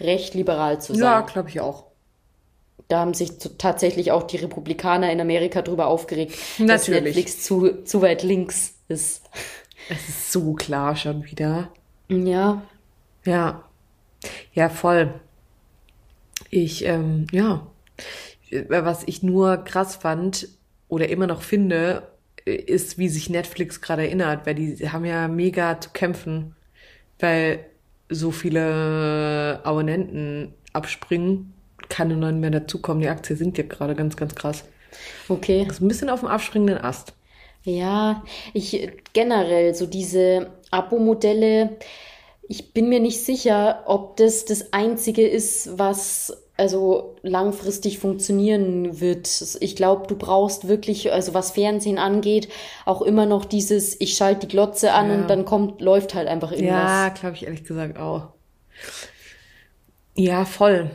recht liberal zu sein. Ja, glaube ich auch. Da haben sich tatsächlich auch die Republikaner in Amerika drüber aufgeregt, dass Natürlich. Netflix zu, zu weit links ist. Es ist so klar schon wieder. Ja, Ja. Ja, voll. Ich, ähm, ja. Was ich nur krass fand oder immer noch finde, ist, wie sich Netflix gerade erinnert, weil die haben ja mega zu kämpfen, weil so viele Abonnenten abspringen, keine neuen mehr dazukommen. Die Aktie sinkt ja gerade ganz, ganz krass. okay. Das ist ein bisschen auf dem abspringenden Ast. Ja, ich generell so diese Abo-Modelle. Ich bin mir nicht sicher, ob das das Einzige ist, was also langfristig funktionieren wird. Ich glaube, du brauchst wirklich, also was Fernsehen angeht, auch immer noch dieses, ich schalte die Glotze an Ja. und dann kommt, läuft halt einfach irgendwas. Ja, glaube ich ehrlich gesagt auch. Ja, voll.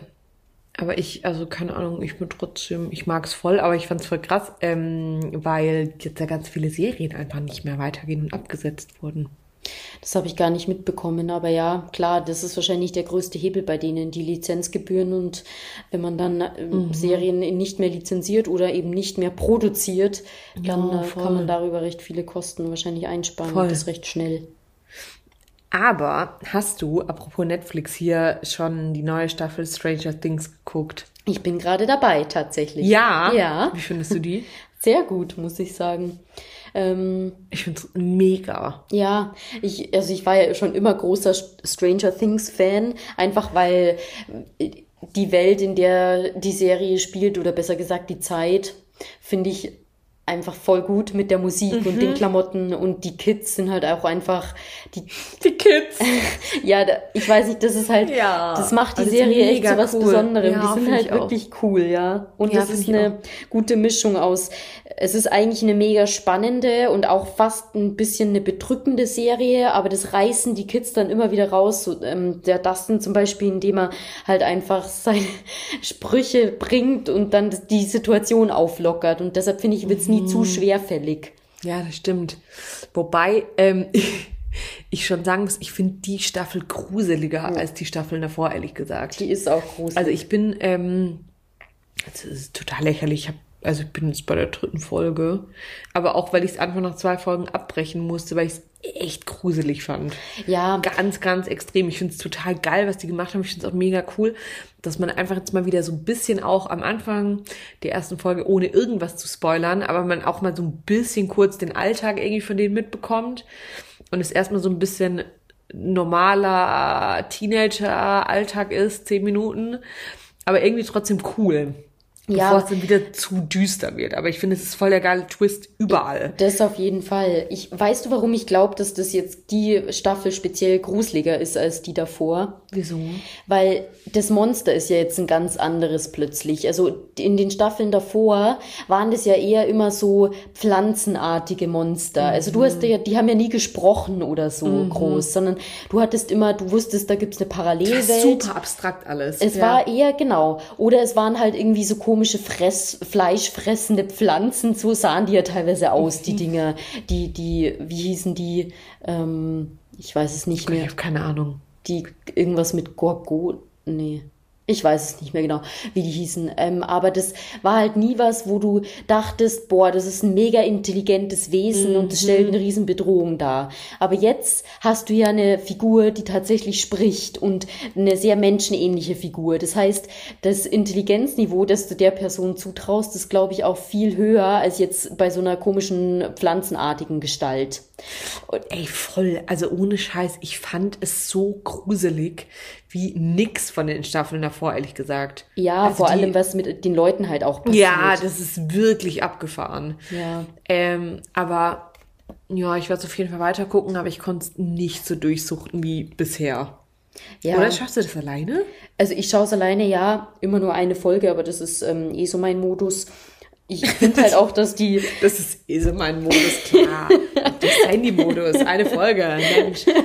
Aber ich, also keine Ahnung, ich bin trotzdem, ich mag es voll, aber ich fand es voll krass, ähm, weil jetzt ja ganz viele Serien einfach nicht mehr weitergehen und abgesetzt wurden. Das habe ich gar nicht mitbekommen, aber ja, klar, das ist wahrscheinlich der größte Hebel bei denen, die Lizenzgebühren und wenn man dann ähm, Mhm. Serien nicht mehr lizenziert oder eben nicht mehr produziert, dann Ja, äh, kann man darüber recht viele Kosten wahrscheinlich einsparen Voll. und das recht schnell. Aber hast du, apropos Netflix hier, schon die neue Staffel Stranger Things geguckt? Ich bin gerade dabei, tatsächlich. Ja. Ja, Wie findest du die? sehr gut, muss ich sagen. Ähm, Ich finde es mega. Ja, ich, also ich war ja schon immer großer Stranger Things Fan, einfach weil äh, die Welt, in der die Serie spielt, oder besser gesagt die Zeit, finde ich einfach voll gut mit der Musik und Mhm. den Klamotten und die Kids sind halt auch einfach, die, Die Kids. ja, ich weiß nicht, das ist halt, Ja, das macht die das ist Serie echt so was cool. Besonderem. Ja, die sind halt ich auch. wirklich cool, ja. Und Ja, das ist eine gute Mischung aus, es ist eigentlich eine mega spannende und auch fast ein bisschen eine bedrückende Serie, aber das reißen die Kids dann immer wieder raus. So, ähm, der Dustin zum Beispiel, indem er halt einfach seine Sprüche bringt und dann das- die Situation auflockert. Und deshalb finde ich, wird's nie Mhm. zu schwerfällig. Ja, das stimmt. Wobei ähm, ich schon sagen muss, ich finde die Staffel gruseliger als die Staffeln davor, ehrlich gesagt. Die ist auch gruselig. Also ich bin, ähm, das ist total lächerlich. Ich hab, also ich bin jetzt bei der dritten Folge. Aber auch, weil ich es einfach nach zwei Folgen abbrechen musste, weil ich es echt gruselig fand. ja, Ganz, ganz extrem. Ich finde es total geil, was die gemacht haben. Ich finde es auch mega cool, dass man einfach jetzt mal wieder so ein bisschen auch am Anfang der ersten Folge, ohne irgendwas zu spoilern, aber man auch mal so ein bisschen kurz den Alltag irgendwie von denen mitbekommt und es erstmal so ein bisschen normaler Teenager-Alltag ist, zehn Minuten, aber irgendwie trotzdem cool. Ja. Bevor es dann wieder zu düster wird. Aber ich finde, es ist voll der geile Twist überall. Das auf jeden Fall. Ich, weißt du, warum ich glaube, dass das jetzt die Staffel speziell gruseliger ist als die davor? Wieso? Weil das Monster ist ja jetzt ein ganz anderes plötzlich. Also in den Staffeln davor waren das ja eher immer so pflanzenartige Monster. Also du hast ja, die haben ja nie gesprochen oder so groß, sondern du hattest immer, du wusstest, da gibt's eine Parallelwelt. Super abstrakt alles. Es Ja. war eher, genau. Oder es waren halt irgendwie so komische Fress, fleischfressende Pflanzen, so sahen die ja teilweise aus, Mhm. die Dinger. Die, die, wie hießen die? Ähm, ich weiß es nicht Ich mehr. habe keine Ahnung. Die irgendwas mit Gorgo. Nee. Ich weiß es nicht mehr genau, wie die hießen. Ähm, aber das war halt nie was, wo du dachtest, boah, das ist ein mega intelligentes Wesen und das stellt eine riesen Bedrohung dar. Aber jetzt hast du ja eine Figur, die tatsächlich spricht und eine sehr menschenähnliche Figur. Das heißt, das Intelligenzniveau, das du der Person zutraust, ist, glaube ich, auch viel höher als jetzt bei so einer komischen pflanzenartigen Gestalt. Und ey, voll, also ohne Scheiß, ich fand es so gruselig wie nix von den Staffeln davor, ehrlich gesagt. Ja, Also vor die- allem, was mit den Leuten halt auch passiert. Ja, das ist wirklich abgefahren. Ja. Ähm, aber ja, ich werde es auf jeden Fall weiter gucken, aber ich konnte es nicht so durchsuchten wie bisher. Ja. Oder schaffst du das alleine? Also ich schaue es alleine, ja, immer nur eine Folge, aber das ist ähm, eh so mein Modus. Ich finde halt auch, dass die, Das ist eh mein Modus, klar. Das Handy-Modus, eine Folge, Mensch.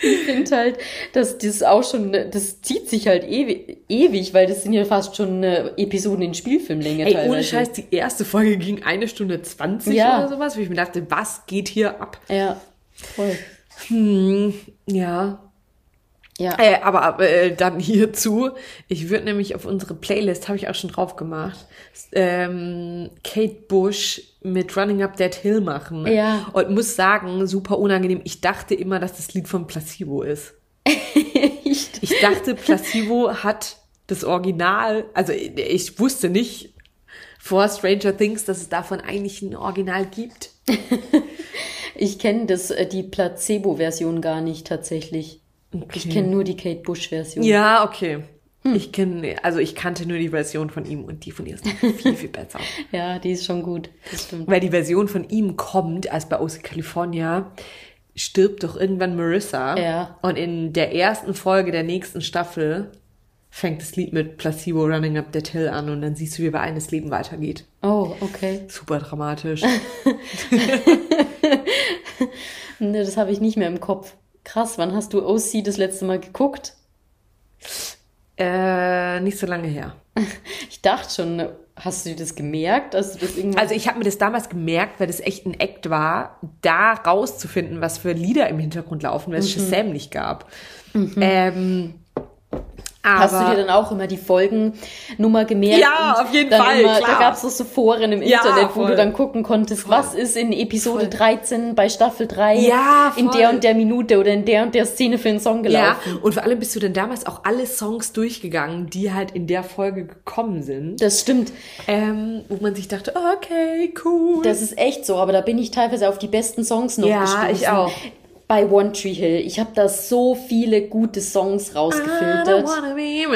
ich finde halt, dass das auch schon, das zieht sich halt ewig, ewig weil das sind ja fast schon äh, Episoden in Spielfilmlänge Ey, teilweise. ohne Scheiß, die erste Folge ging eine Stunde 20 Ja. oder sowas, wo ich mir dachte, was geht hier ab? Ja, voll. Ja, Ja, Äh, aber äh, dann hierzu, ich würde nämlich auf unsere Playlist, habe ich auch schon drauf gemacht, ähm, Kate Bush mit Running Up That Hill machen. Ja. Und muss sagen, super unangenehm. Ich dachte immer, dass das Lied von Placebo ist. echt. Ich dachte, Placebo hat das Original, also ich wusste nicht vor Stranger Things, dass es davon eigentlich ein Original gibt. Ich kenne das, äh, die Placebo-Version gar nicht tatsächlich. Ich kenne nur die Kate Bush-Version. Ja, okay. Ich kenne, also ich kannte nur die Version von ihm und die von ihr ist viel, viel besser. Ja, die ist schon gut. Weil die Version von ihm kommt, als bei OC California, stirbt doch irgendwann Marissa. Ja. Und in der ersten Folge der nächsten Staffel fängt das Lied mit Placebo Running Up That Hill an und dann siehst du, wie bei eines Leben weitergeht. Oh, okay. Super dramatisch. Ne, das habe ich nicht mehr im Kopf. Krass, wann hast du OC das letzte Mal geguckt? äh, nicht so lange her. Ich dachte schon, hast du dir das gemerkt? Hast du das irgendwann Also ich habe mir das damals gemerkt, weil das echt ein Act war, da rauszufinden, was für Lieder im Hintergrund laufen, weil es Shazam nicht gab. Ähm, aber Hast du dir dann auch immer die Folgennummer gemerkt? Ja, auf jeden Fall, Immer, klar. Da gab es so, so Foren im Ja, Internet, wo voll. du dann gucken konntest, was ist in Episode 13 bei Staffel 3 Ja, in voll. der und der Minute oder in der und der Szene für einen Song ja, gelaufen. und vor allem bist du dann damals auch alle Songs durchgegangen, die halt in der Folge gekommen sind. Das stimmt. Ähm, wo man sich dachte, okay, cool. Das ist echt so, aber da bin ich teilweise auf die besten Songs noch Ja, gestoßen. ich auch. Bei One Tree Hill. Ich habe da so viele gute Songs rausgefiltert.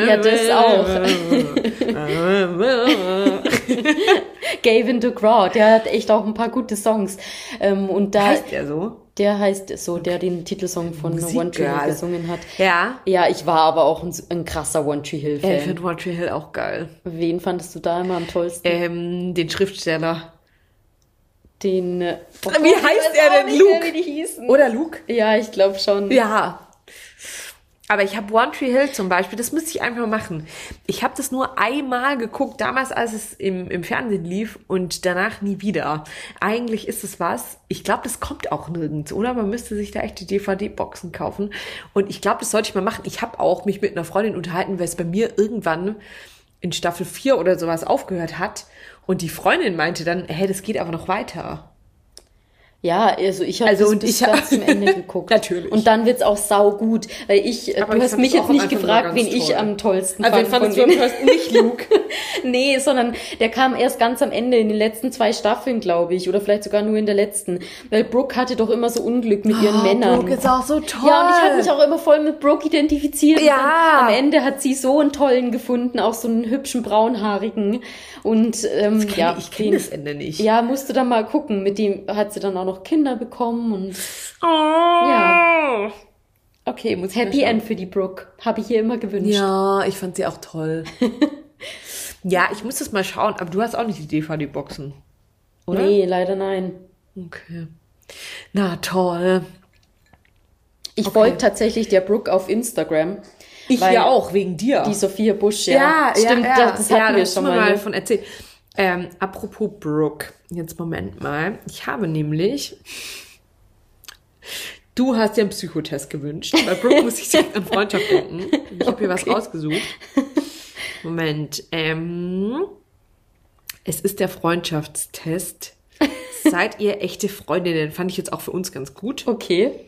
Ja, das auch. Gavin DeGraw, der hat echt auch ein paar gute Songs. Ähm, und da, heißt der so? der heißt so, der den Titelsong von Musik, One Tree Hill gesungen hat. Ja. Ja, ich war aber auch ein, ein krasser One Tree Hill Ich Fan. finde One Tree Hill auch geil. Wen fandest du da immer am tollsten? Ähm, den Schriftsteller. Den. oh Wie heißt er denn? mehr, Luke? Hießen. Oder Luke? Ja, ich glaube schon. Ja. Aber ich habe One Tree Hill zum Beispiel, das müsste ich einfach machen. Ich habe das nur einmal geguckt, damals als es im, im Fernsehen lief und danach nie wieder. Eigentlich ist es was, ich glaube, das kommt auch nirgends, oder? Man müsste sich da echt die DVD-Boxen kaufen. Und ich glaube, das sollte ich mal machen. Ich habe auch mich mit einer Freundin unterhalten, weil es bei mir irgendwann in Staffel 4 oder sowas aufgehört hat. Und die Freundin meinte dann, hey, das geht aber noch weiter. Ja, also ich habe Also, das und bis ich- ganz zum Ende geguckt. Natürlich. Und dann wird's auch sau gut, weil ich, äh, Aber du ich hast mich jetzt nicht gefragt, wen ich toll. am tollsten Also, wen fand. fandest von du am denen. tollsten? Nicht Luke. nee, sondern der kam erst ganz am Ende in den letzten zwei Staffeln, glaube ich, oder vielleicht sogar nur in der letzten, weil Brooke hatte doch immer so Unglück mit ihren Männern. Oh, Brooke ist auch so toll. Ja, und ich habe mich auch immer voll mit Brooke identifiziert. Ja. Und am Ende hat sie so einen tollen gefunden, auch so einen hübschen braunhaarigen. Und ähm, Kenn- ja, ich kenne den- das Ende nicht. Ja, musste dann mal gucken. Mit dem hat sie dann auch noch Kinder bekommen und Oh. Ja. Okay, muss Happy. End für die Brooke. Habe ich ihr immer gewünscht. Ja, ich fand sie auch toll. ja, ich muss das mal schauen, aber du hast auch nicht die DVD-Boxen. Oder? Nee, leider nein. Okay. Na toll. Ich Okay. folge tatsächlich der Brooke auf Instagram. Ich ja auch, wegen dir. Die Sophia Busch, ja. Stimmt, ja, das, das hatten ja, wir schon mal. mal ne? von erzählt. Ähm, apropos Brooke, jetzt Moment mal. Ich habe nämlich. Du hast dir einen Psychotest gewünscht. Bei Brooke muss ich direkt an Freundschaft denken. Ich habe hier was rausgesucht. Moment. Ähm, es ist der Freundschaftstest. Seid ihr echte Freundinnen? Fand ich jetzt auch für uns ganz gut. Okay.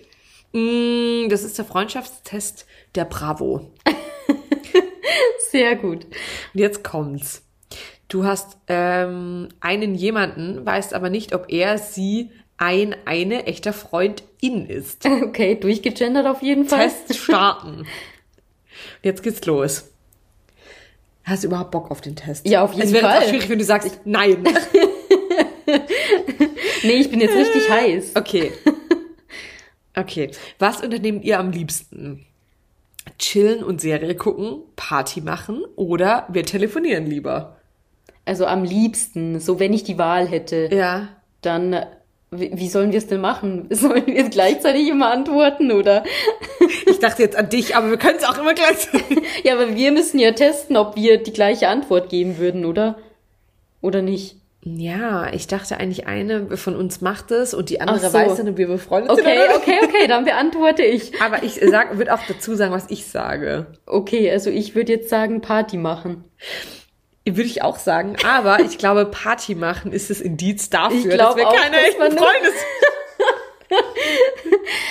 Mm, Das ist der Freundschaftstest der Bravo. Sehr gut. Und jetzt kommt's. Du hast ähm, einen jemanden, weißt aber nicht, ob er, sie, ein, eine echter Freundin ist. Okay, durchgegendert auf jeden Fall. Test starten. Jetzt geht's los. Hast du überhaupt Bock auf den Test? Ja, auf jeden es wäre Fall. auch schwierig, wenn du sagst, nein. Nee, ich bin jetzt richtig heiß. Okay. Okay. Was unternehmt ihr am liebsten? Chillen und Serie gucken, Party machen oder wir telefonieren lieber? Also am liebsten, so wenn ich die Wahl hätte, Ja. dann äh, wie sollen wir es denn machen? Sollen wir gleichzeitig immer antworten oder? Ich dachte jetzt an dich, aber wir können es auch immer gleichzeitig. Ja, aber wir müssen ja testen, ob wir die gleiche Antwort geben würden, oder? Oder nicht? Ja, ich dachte eigentlich, eine von uns macht es und die andere so. weiß dann, ob wir befreundet Okay, sind. oder okay, okay, dann beantworte ich. Aber ich sag, würde auch dazu sagen, was ich sage. Okay, also ich würde jetzt sagen Party machen. Würde ich auch sagen. Aber ich glaube, Party machen ist das Indiz dafür, Ich dass wir auch, keine dass echten Freunde sind.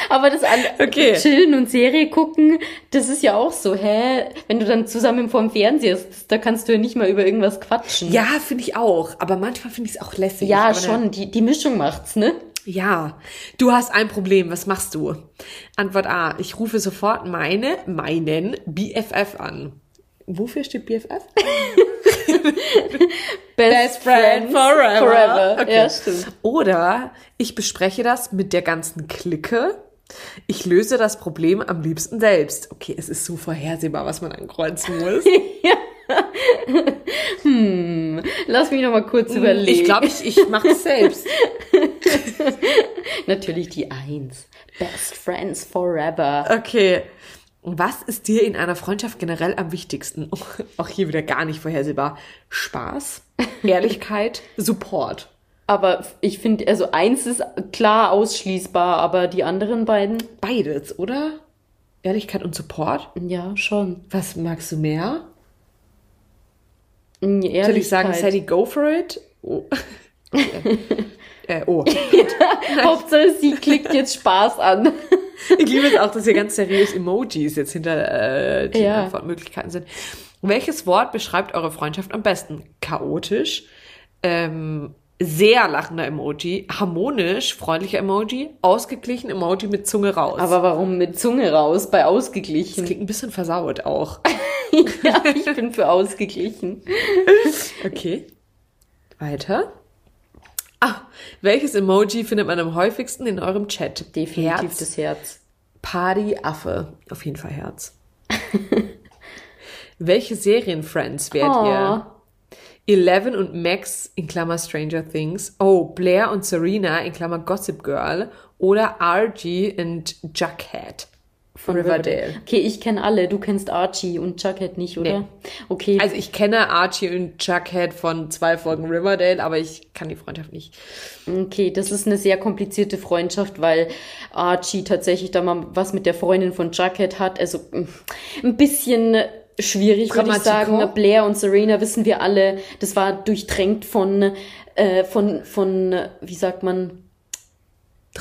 Aber das an Okay. Chillen und Serie gucken, das ist ja auch so, hä? Wenn du dann zusammen vorm Fernseher sitzt, da kannst du ja nicht mal über irgendwas quatschen. Ja, finde ich auch. Aber manchmal finde ich es auch lässig. Ja, schon, die, die Mischung macht's, ne? Ja, du hast ein Problem. Was machst du? Antwort A. Ich rufe sofort meine, meinen BFF an. Wofür steht BFF? Best, friend forever. Forever. Okay. Ja, stimmt. Oder ich bespreche das mit der ganzen Clique Ich löse das Problem am liebsten selbst. Okay, es ist so vorhersehbar, was man ankreuzen muss. hm, lass mich noch mal kurz überlegen. Ich glaube, ich, ich mache es selbst. Natürlich die Eins. Best Friends Forever. Okay. Was ist dir in einer Freundschaft generell am wichtigsten? Auch hier wieder gar nicht vorhersehbar. Spaß, Ehrlichkeit, Support. Aber ich finde, also eins ist klar ausschließbar, aber die anderen beiden? Beides, oder? Ehrlichkeit und Support? Ja, schon. Was magst du mehr? Ehrlichkeit. Soll ich sagen, Sadie, go for it? Oh. äh, oh. Hauptsache, sie klickt jetzt Spaß an. Ich liebe es auch, dass hier ganz seriös Emojis jetzt hinter äh, die Ja. Antwortmöglichkeiten sind. Welches Wort beschreibt eure Freundschaft am besten? Chaotisch, ähm, sehr lachender Emoji, harmonisch, freundlicher Emoji, ausgeglichen Emoji mit Zunge raus. Aber warum mit Zunge raus bei das ausgeglichen? klingt ein bisschen versaut auch. ja, ich bin für ausgeglichen. Okay. Weiter. Ah, welches Emoji findet man am häufigsten in eurem Chat? Definitiv Herz, das Herz. Party, Affe. Auf jeden Fall Herz. Welche Serienfriends wärt Oh. ihr? Eleven und Max in Klammer Stranger Things. Oh, Blair und Serena in Klammer Gossip Girl. Oder RG und Jughead von Riverdale. Okay, ich kenne alle. Du kennst Archie und Jughead nicht, oder? Nee. Okay. Also ich kenne Archie und Jughead von zwei Folgen Riverdale, aber ich kann die Freundschaft nicht. Okay, das ist eine sehr komplizierte Freundschaft, weil Archie tatsächlich da mal was mit der Freundin von Jughead hat. Also mm, ein bisschen schwierig, würde ich sagen. Blair und Serena wissen wir alle. Das war durchtränkt von, äh, von, von, wie sagt man,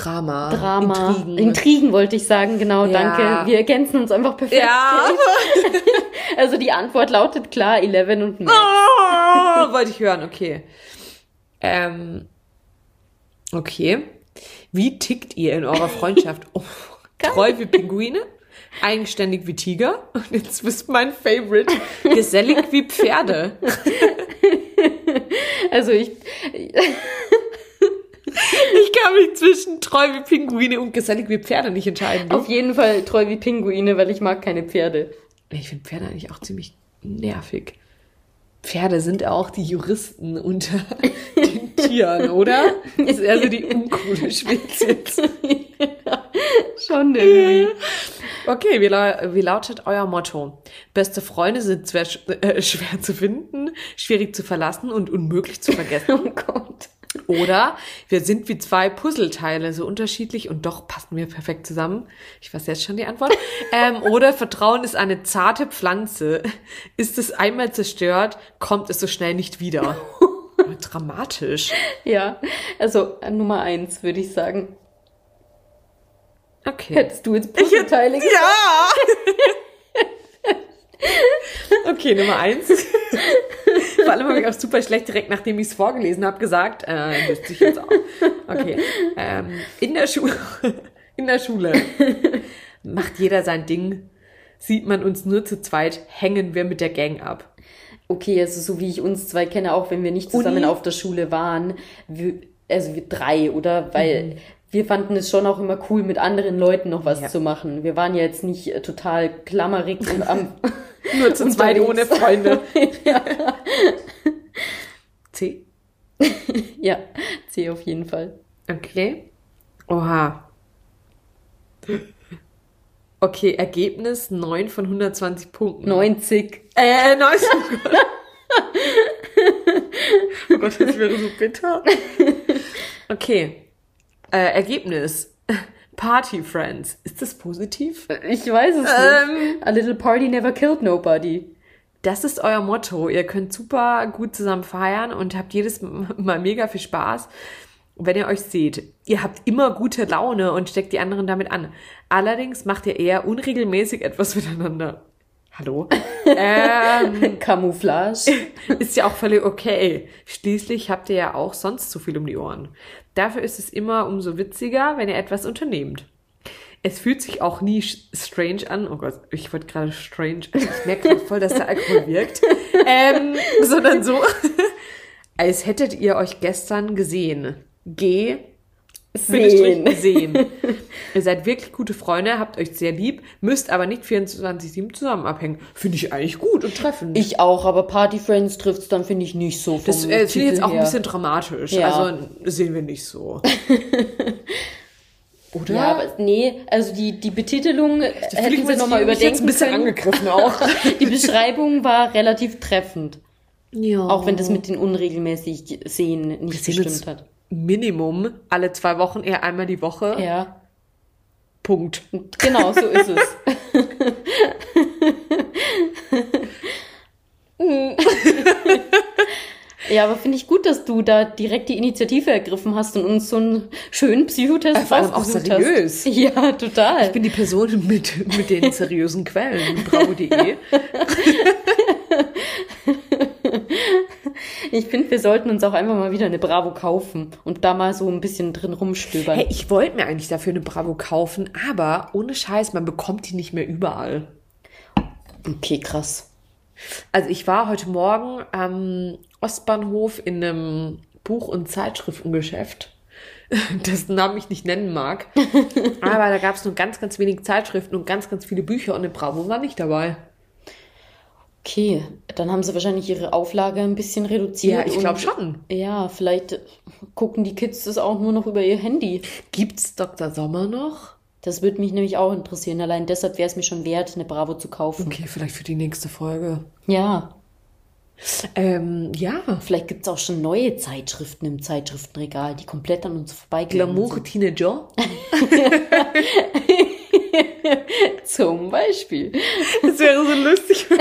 Drama. Drama. Intrigen. Intrigen wollte ich sagen, genau, Ja. danke. Wir ergänzen uns einfach perfekt. Ja. Also die Antwort lautet klar, Eleven und Max. Oh, wollte ich hören, okay. Ähm, okay. Wie tickt ihr in eurer Freundschaft? Oh, treu wie Pinguine? Eigenständig wie Tiger? Und jetzt wisst mein Favorite. Gesellig wie Pferde. Also ich, Ich kann mich zwischen treu wie Pinguine und gesellig wie Pferde nicht entscheiden. auf jeden Fall treu wie Pinguine, weil ich mag keine Pferde. Ich finde Pferde eigentlich auch ziemlich nervig. Pferde sind auch die Juristen unter den Tieren, oder? Das ist eher so die uncoole Spezies. Schon irgendwie. Okay, wie, wie lautet euer Motto? Beste Freunde sind schwer, äh, schwer zu finden, schwierig zu verlassen und unmöglich zu vergessen. Oh Gott. Oder wir sind wie zwei Puzzleteile, so unterschiedlich und doch passen wir perfekt zusammen. Ich weiß jetzt schon die Antwort. Ähm, oder Vertrauen ist eine zarte Pflanze. Ist es einmal zerstört, kommt es so schnell nicht wieder. Dramatisch. Ja, also äh, Nummer eins würde ich sagen. Okay. Hättest du jetzt Puzzleteile gesagt? Ja! okay, Nummer eins. Vor allem habe ich auch super schlecht direkt, nachdem ich es vorgelesen habe, gesagt, äh, wüsste ich jetzt auch. Okay. Ähm, in der Schule, in der Schule macht jeder sein Ding. Sieht man uns nur zu zweit, hängen wir mit der Gang ab. Okay, also so wie ich uns zwei kenne, auch wenn wir nicht zusammen Uni? auf der Schule waren, wir, also wir drei, oder? Weil Mhm. Wir fanden es schon auch immer cool, mit anderen Leuten noch was Ja. zu machen. Wir waren ja jetzt nicht äh, total klammerig und am Nur zu zweit ohne. Freunde. C. ja, C auf jeden Fall. Okay. Oha. Okay, Ergebnis 9 von 120 Punkten. 90. Äh, 90. oh Gott, das wäre so bitter. Okay. Äh, Ergebnis. Party Friends. Ist das positiv? Ich weiß es Ähm. nicht. A little party never killed nobody. Das ist euer Motto. Ihr könnt super gut zusammen feiern und habt jedes Mal mega viel Spaß, wenn ihr euch seht. Ihr habt immer gute Laune und steckt die anderen damit an. Allerdings macht ihr eher unregelmäßig etwas miteinander. Hallo? ähm, Camouflage. ist ja auch völlig okay. Schließlich habt ihr ja auch sonst zu viel um die Ohren. Dafür ist es immer umso witziger, wenn ihr etwas unternehmt. Es fühlt sich auch nie strange an. Oh Gott, ich wollte gerade strange. Ich merke voll, dass der Alkohol wirkt. Ähm, sondern so, als hättet ihr euch gestern gesehen. G. Bindestrich sehen. Ihr seid wirklich gute Freunde, habt euch sehr lieb, müsst aber nicht 24-7 zusammen abhängen. Finde ich eigentlich gut und treffend. Ich auch, aber Party Friends trifft's dann, finde ich, nicht so. das äh, finde ich jetzt auch ein her. bisschen dramatisch. Ja. Also sehen wir nicht so. Oder? Ja, aber nee, also die, die Betitelung ich hätten sie nochmal mich jetzt überdenken ein bisschen können. angegriffen auch. Die Beschreibung war relativ treffend. ja. Auch wenn das mit den unregelmäßig Sehen nicht sehen gestimmt hat. Minimum alle zwei Wochen, eher einmal die Woche. Ja, Punkt. genau, so ist es. Ja, aber finde ich gut, dass du da direkt die Initiative ergriffen hast und uns so einen schönen Psychotest Vor allem auch seriös. Hast. Ja, total. Ich bin die Person mit, mit den seriösen Quellen. Bravo.de. Ich finde, wir sollten uns auch einfach mal wieder eine Bravo kaufen und da mal so ein bisschen drin rumstöbern. Hey, ich wollte mir eigentlich dafür eine Bravo kaufen, aber ohne Scheiß, man bekommt die nicht mehr überall. Okay, krass. Also ich war heute Morgen am Ostbahnhof in einem Buch- und Zeitschriftengeschäft, dessen Namen ich nicht nennen mag. Aber da gab es nur ganz, ganz wenig Zeitschriften und ganz, ganz viele Bücher und eine Bravo war nicht dabei. Okay, dann haben sie wahrscheinlich ihre Auflage ein bisschen reduziert. Ja, ich glaube schon. Ja, vielleicht gucken die Kids das auch nur noch über ihr Handy. Gibt's Dr. Sommer noch? Das würde mich nämlich auch interessieren. Allein deshalb wäre es mir schon wert, eine Bravo zu kaufen. Okay, vielleicht für die nächste Folge. Ja, Ähm, ja. vielleicht gibt es auch schon neue Zeitschriften im Zeitschriftenregal, die komplett an uns vorbeigegangen Glamour Teenager. Zum Beispiel. Das wäre so lustig.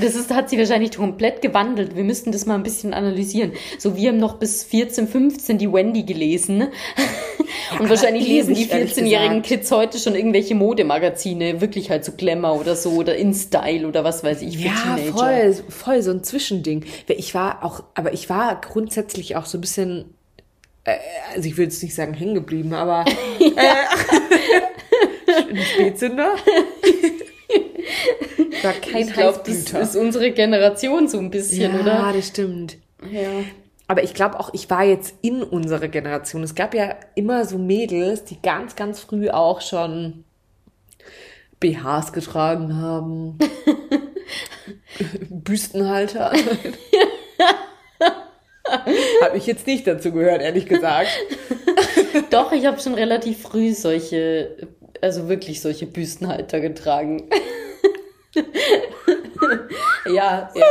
Das ist, hat sie wahrscheinlich komplett gewandelt. Wir müssten das mal ein bisschen analysieren. So, wir haben noch bis 14, 15 die Wendy gelesen. Und wahrscheinlich lesen die ewig, ehrlich 14-jährigen gesagt. Kids heute schon irgendwelche Modemagazine, wirklich halt so Glamour oder so oder InStyle oder was weiß ich für Ja, Teenager. voll, voll so ein Zwischending. Ich war auch, aber ich war grundsätzlich auch so ein bisschen, äh, also ich will jetzt nicht sagen hängen geblieben, aber äh, ein Spätzünder. war kein Ich glaube, das ist unsere Generation so ein bisschen, ja, oder? das stimmt. Ja. Aber ich glaube auch, ich war jetzt in unserer Generation. Es gab ja immer so Mädels, die ganz, ganz früh auch schon BHs getragen haben. Büstenhalter. Habe ich jetzt nicht dazu gehört, ehrlich gesagt. Doch, ich habe schon relativ früh solche, also wirklich solche Büstenhalter getragen. ja, ja.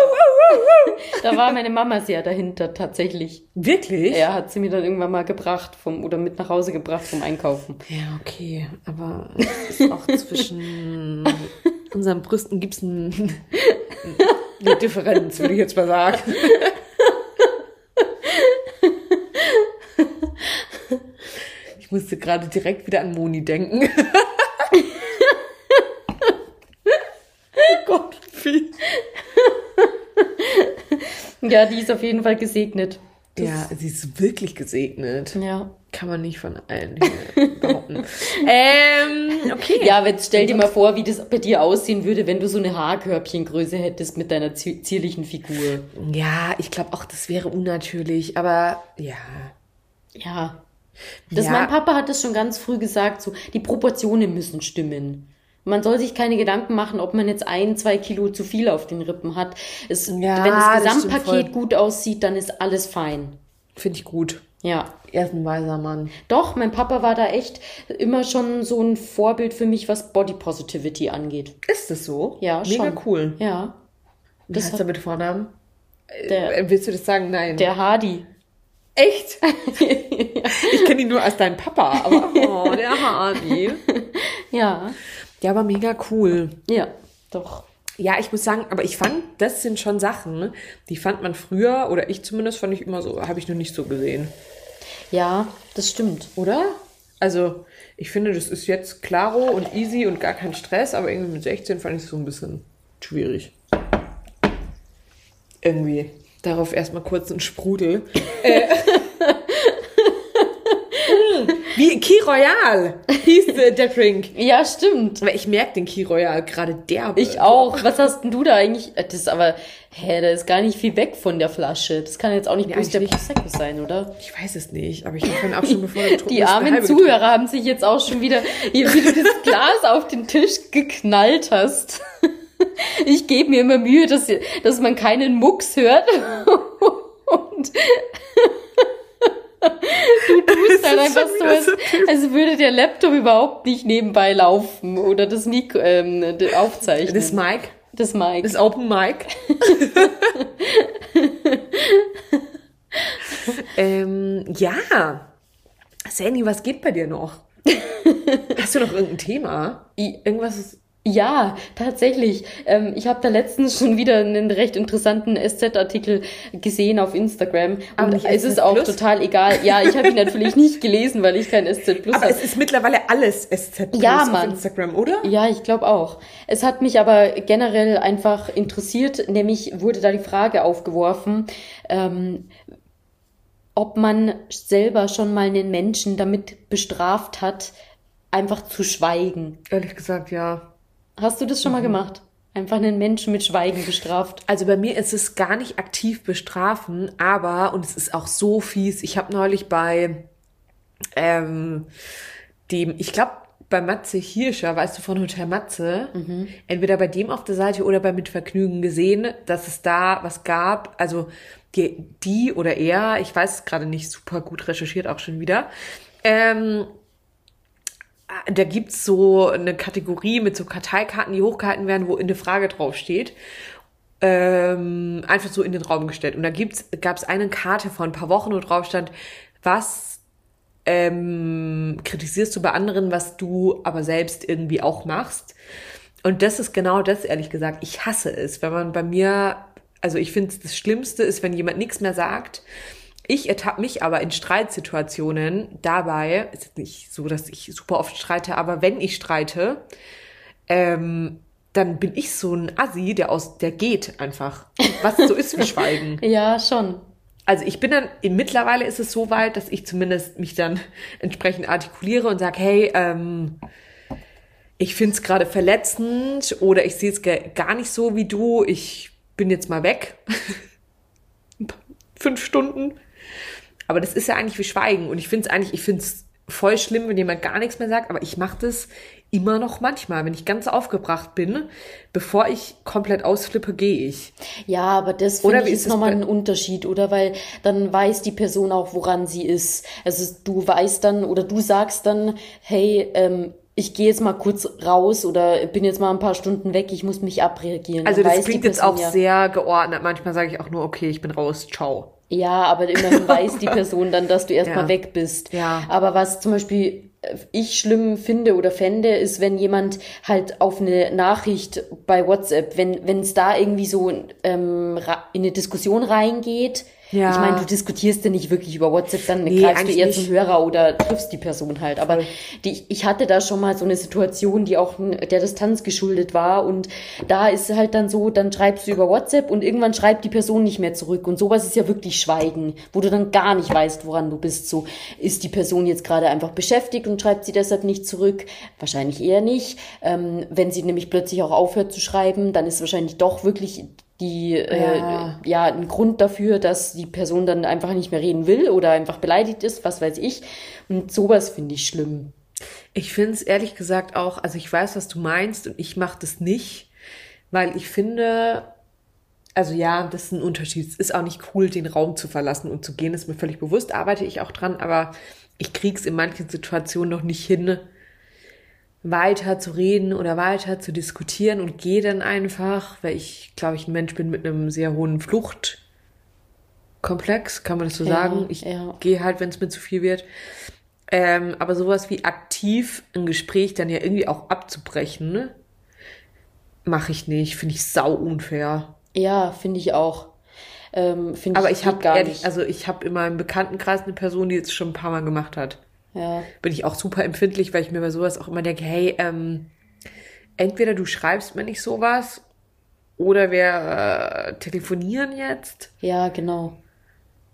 Da war meine Mama sehr dahinter tatsächlich. Wirklich? Er hat sie mir dann irgendwann mal gebracht vom oder mit nach Hause gebracht vom Einkaufen. Ja, okay. Aber es ist auch zwischen unseren Brüsten gibt es ein, eine Differenz, würde ich jetzt mal sagen. Ich musste gerade direkt wieder an Moni denken. oh Gott, wie. Ja, die ist auf jeden Fall gesegnet. Das- Ja, sie ist wirklich gesegnet. Ja. Kann man nicht von allen behaupten. ähm, okay. Ja, aber jetzt stell dir mal vor, wie das bei dir aussehen würde, wenn du so eine Haarkörbchengröße hättest mit deiner zi- zierlichen Figur. Ja, ich glaube auch, das wäre unnatürlich, aber ja. Ja. Das, Ja. Mein Papa hat das schon ganz früh gesagt, so, die Proportionen müssen stimmen. Man soll sich keine Gedanken machen, ob man jetzt ein, zwei Kilo zu viel auf den Rippen hat. Es, Ja, wenn das das Gesamtpaket voll. gut aussieht, dann ist alles fein. Finde ich gut. Ja. Er ist ein weiser Mann. Doch, mein Papa war da echt immer schon so ein Vorbild für mich, was Body Positivity angeht. Ist das so? Ja, Mega schon. cool. Ja. Wie Das heißt er mit Vornamen? Der, Äh, Willst du das sagen? Nein. der Hardy. Echt? ich kenne ihn nur als deinen Papa, aber oh, der Hardy. Ja. Ja, aber mega cool. Ja, doch. Ja, ich muss sagen, aber ich fand, das sind schon Sachen, die fand man früher, oder ich zumindest fand ich immer so, habe ich noch nicht so gesehen. Ja, das stimmt. Oder? Also, ich finde, das ist jetzt klaro und easy und gar kein Stress, aber irgendwie mit 16 fand ich es so ein bisschen schwierig. Irgendwie. Darauf erstmal kurz ein Sprudel. äh. Wie Key Royal hieß äh, der Drink. Ja, stimmt. Aber ich merke den Key Royal gerade derbe. Ich auch. Was hast denn du da eigentlich? Das ist aber, hä, da ist gar nicht viel weg von der Flasche. Das kann jetzt auch nicht Nee, bloß der nicht. Prosecco sein, oder? Ich weiß es nicht, aber ich habe auch schon bevor getrunken Die armen Zuhörer haben sich jetzt auch schon wieder, wie wie du das Glas auf den Tisch geknallt hast. Ich gebe mir immer Mühe, dass, dass man keinen Mucks hört. Und du tust dann ist einfach so, als, als würde der Laptop überhaupt nicht nebenbei laufen oder das Mikro ähm, aufzeichnen. Das Mic, das Mic. das Open Mic. ähm, ja. Sandy, was geht bei dir noch? Hast du noch irgendein Thema? Irgendwas ist Ja, tatsächlich. Ähm, ich habe da letztens schon wieder einen recht interessanten SZ-Artikel gesehen auf Instagram. Aber Und es ist auch Plus? total egal. Ja, ich habe ihn natürlich nicht gelesen, weil ich kein SZ Plus Aber habe. es ist mittlerweile alles SZ Plus Ja, auf Mann. Instagram, oder? Ja, ich glaube auch. Es hat mich aber generell einfach interessiert, nämlich wurde da die Frage aufgeworfen, ähm, ob man selber schon mal einen Menschen damit bestraft hat, einfach zu schweigen. Ehrlich gesagt, ja. Hast du das schon Mhm. mal gemacht? Einfach einen Menschen mit Schweigen bestraft? Also bei mir ist es gar nicht aktiv bestrafen, aber, und es ist auch so fies, ich habe neulich bei ähm, dem, ich glaube, bei Matze Hirscher, weißt du, von Hotel Matze, entweder bei dem auf der Seite oder bei Mitvergnügen gesehen, dass es da was gab, also die, die oder er, ich weiß es gerade nicht, super gut recherchiert auch schon wieder, ähm, da gibt's so eine Kategorie mit so Karteikarten, die hochgehalten werden, wo eine Frage draufsteht. Ähm, einfach so in den Raum gestellt. Und da gibt's, gab's eine Karte vor ein paar Wochen, wo drauf stand, was ähm, kritisierst du bei anderen, was du aber selbst irgendwie auch machst. Und das ist genau das, ehrlich gesagt. Ich hasse es, wenn man bei mir, also ich finde das Schlimmste ist, wenn jemand nichts mehr sagt. Ich ertappe mich aber in Streitsituationen dabei, ist jetzt nicht so, dass ich super oft streite, aber wenn ich streite, ähm, dann bin ich so ein Assi, der aus, der geht einfach. Was so ist wie Schweigen. Ja, schon. Also ich bin dann, mittlerweile ist es so weit, dass ich zumindest mich dann entsprechend artikuliere und sage, hey, ähm, ich finde es gerade verletzend oder ich sehe es gar nicht so wie du, ich bin jetzt mal weg. Fünf Stunden. Aber das ist ja eigentlich wie Schweigen. Und ich finde es eigentlich, ich finde es voll schlimm, wenn jemand gar nichts mehr sagt, aber ich mache das immer noch manchmal. Wenn ich ganz aufgebracht bin, bevor ich komplett ausflippe, gehe ich. Ja, aber das finde ich ist nochmal ein Unterschied, oder? Weil dann weiß die Person auch, woran sie ist. Also du weißt dann oder du sagst dann, hey, ähm, ich gehe jetzt mal kurz raus oder bin jetzt mal ein paar Stunden weg, ich muss mich abreagieren. Also das klingt jetzt auch ja. sehr geordnet. Manchmal sage ich auch nur, okay, ich bin raus, ciao. Ja, aber immerhin weiß die Person dann, dass du erstmal Ja. weg bist. Ja. Aber was zum Beispiel äh, ich schlimm finde oder fände, ist, wenn jemand halt auf eine Nachricht bei WhatsApp, wenn wenn es da irgendwie so ähm, in eine Diskussion reingeht. Ja. Ich meine, du diskutierst ja nicht wirklich über WhatsApp, dann Nee, greifst du eher nicht. zum Hörer oder triffst die Person halt. Aber die, ich hatte da schon mal so eine Situation, die auch der Distanz geschuldet war. Und da ist halt dann so, dann schreibst du über WhatsApp und irgendwann schreibt die Person nicht mehr zurück. Und sowas ist ja wirklich Schweigen, wo du dann gar nicht weißt, woran du bist. So, ist die Person jetzt gerade einfach beschäftigt und schreibt sie deshalb nicht zurück? Wahrscheinlich eher nicht. Ähm, wenn sie nämlich plötzlich auch aufhört zu schreiben, dann ist wahrscheinlich doch wirklich die äh, Ja. ja ein Grund dafür, dass die Person dann einfach nicht mehr reden will oder einfach beleidigt ist, was weiß ich. Und sowas finde ich schlimm. Ich finde es ehrlich gesagt auch, also ich weiß, was du meinst und ich mache das nicht, weil ich finde, also ja, das ist ein Unterschied. Es ist auch nicht cool, den Raum zu verlassen und zu gehen, ist mir völlig bewusst, arbeite ich auch dran, aber ich krieg's in manchen Situationen noch nicht hin, weiter zu reden oder weiter zu diskutieren und gehe dann einfach, weil ich, glaube ich, ein Mensch bin mit einem sehr hohen Fluchtkomplex, kann man das so Ja, sagen? Ich ja. gehe halt, wenn es mir zu viel wird. Ähm, aber sowas wie aktiv ein Gespräch dann ja irgendwie auch abzubrechen, ne? mache ich nicht. Finde ich sau unfair. Ja, finde ich auch. Ähm, finde Aber ich ich habe gar ehrlich, nicht. also ich habe in meinem Bekanntenkreis eine Person, die es schon ein paar Mal gemacht hat. Ja. Bin ich auch super empfindlich, weil ich mir bei sowas auch immer denke, hey, ähm, entweder du schreibst mir nicht sowas oder wir äh, telefonieren jetzt. ja, genau.